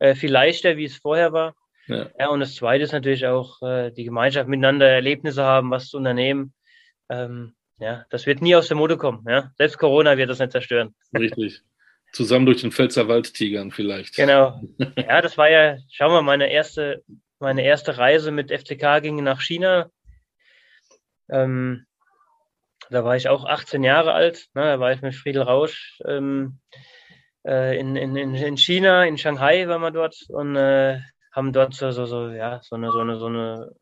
äh, viel leichter, wie es vorher war. Ja. ja, und das Zweite ist natürlich auch äh, die Gemeinschaft miteinander Erlebnisse haben, was zu unternehmen. Ähm, ja, das wird nie aus der Mode kommen. Ja? Selbst Corona wird das nicht zerstören. Richtig. Zusammen durch den Pfälzer Wald tigern vielleicht. Genau. [laughs] Ja, das war ja, schauen wir, meine erste, meine erste Reise mit FCK ging nach China. Ähm, da war ich auch 18 Jahre alt. Ne, da war ich mit Friedel Rausch ähm, äh, in, in, in China, in Shanghai waren wir dort und äh, haben dort so, so, so, ja, so eine, so eine, so eine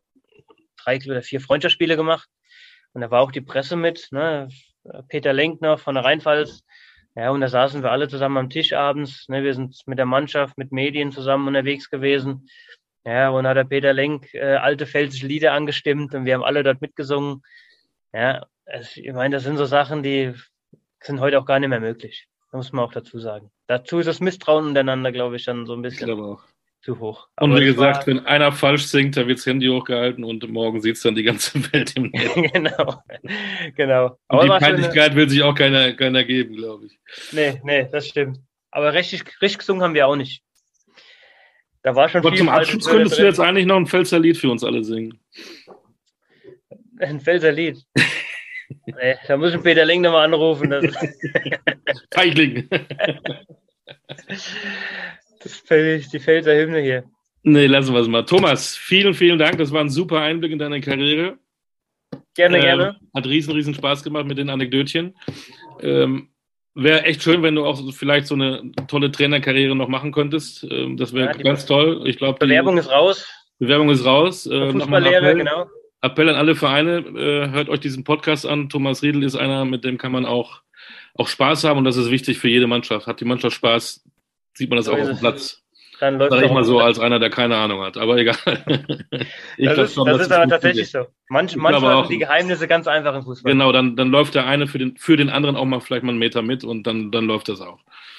drei oder vier Freundschaftsspiele gemacht. Und da war auch die Presse mit, ne? Peter Lenkner von der Rheinpfalz, ja, und da saßen wir alle zusammen am Tisch abends. Ne? Wir sind mit der Mannschaft, mit Medien zusammen unterwegs gewesen. Ja, und hat der Peter Lenk äh, alte pfälzische Lieder angestimmt und wir haben alle dort mitgesungen. Ja, also, ich meine, das sind so Sachen, die sind heute auch gar nicht mehr möglich. Da muss man auch dazu sagen. Dazu ist das Misstrauen untereinander, glaube ich, dann so ein bisschen. Ich glaube auch zu hoch. Aber und wie gesagt, war, wenn einer falsch singt, dann wird das Handy hochgehalten und morgen sieht es dann die ganze [laughs] Welt im Netz. [laughs] genau, genau. Und die Peinlichkeit will sich auch keiner, keiner geben, glaube ich. Nee, nee, das stimmt. Aber richtig, richtig gesungen haben wir auch nicht. Da war schon Aber viel zum Abschluss könntest du jetzt eigentlich noch ein Pfälzer Lied für uns alle singen. Ein Pfälzer Lied? nee, da muss ich Peter Ling nochmal anrufen. Feigling. [laughs] Ist die Pfälzer Hymne hier. Nee, lassen wir es mal. Thomas, vielen, vielen Dank. Das war ein super Einblick in deine Karriere. Gerne, äh, gerne. Hat riesen, riesen Spaß gemacht mit den Anekdötchen. Ähm, wäre echt schön, wenn du auch vielleicht so eine tolle Trainerkarriere noch machen könntest. Ähm, das wäre ja, ganz toll. Ich glaube, Bewerbung ist raus. Bewerbung ist raus. Äh, Fußballlehre, Appell, genau. Appell an alle Vereine. Äh, hört euch diesen Podcast an. Thomas Riedel ist einer, mit dem kann man auch, auch Spaß haben und das ist wichtig für jede Mannschaft. Hat die Mannschaft Spaß, sieht man das auch auf dem Platz. Dann läuft Sag ich mal so, als einer, der keine Ahnung hat. Aber egal. [laughs] ich das ist, schon, das ist aber tatsächlich so. Manch, manchmal sind die Geheimnisse ganz einfach im Fußball. Genau, dann, dann läuft der eine für den, für den anderen auch mal vielleicht mal einen Meter mit und dann, dann läuft das auch.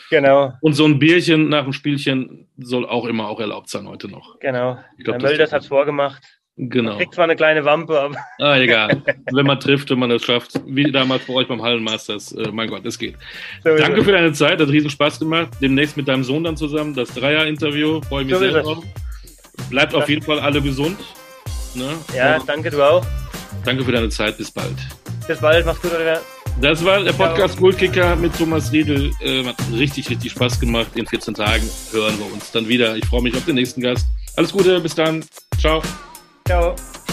Genau. Und so ein Bierchen nach dem Spielchen soll auch immer auch erlaubt sein heute noch. Genau. Ich glaub, Herr Mölders hat es vorgemacht. Genau. Kriegt zwar eine kleine Wampe, aber. [laughs] Ah, egal. [laughs] wenn man trifft, wenn man es schafft. Wie damals bei euch beim Hallenmasters. Äh, mein Gott, es geht. So Danke für deine Zeit, hat riesen Spaß gemacht. Demnächst mit deinem Sohn dann zusammen. Das Dreier-Interview. Freue mich so sehr drauf. Bleibt auf jeden Fall alle gesund. Ne? Ja, Und danke, du auch. Danke für deine Zeit. Bis bald. Bis bald. Mach's gut, oder? Das war der Podcast Goldkicker mit Thomas Riedel. Äh, hat richtig, richtig Spaß gemacht. In 14 Tagen hören wir uns dann wieder. Ich freue mich auf den nächsten Gast. Alles Gute, bis dann. Ciao. Ciao.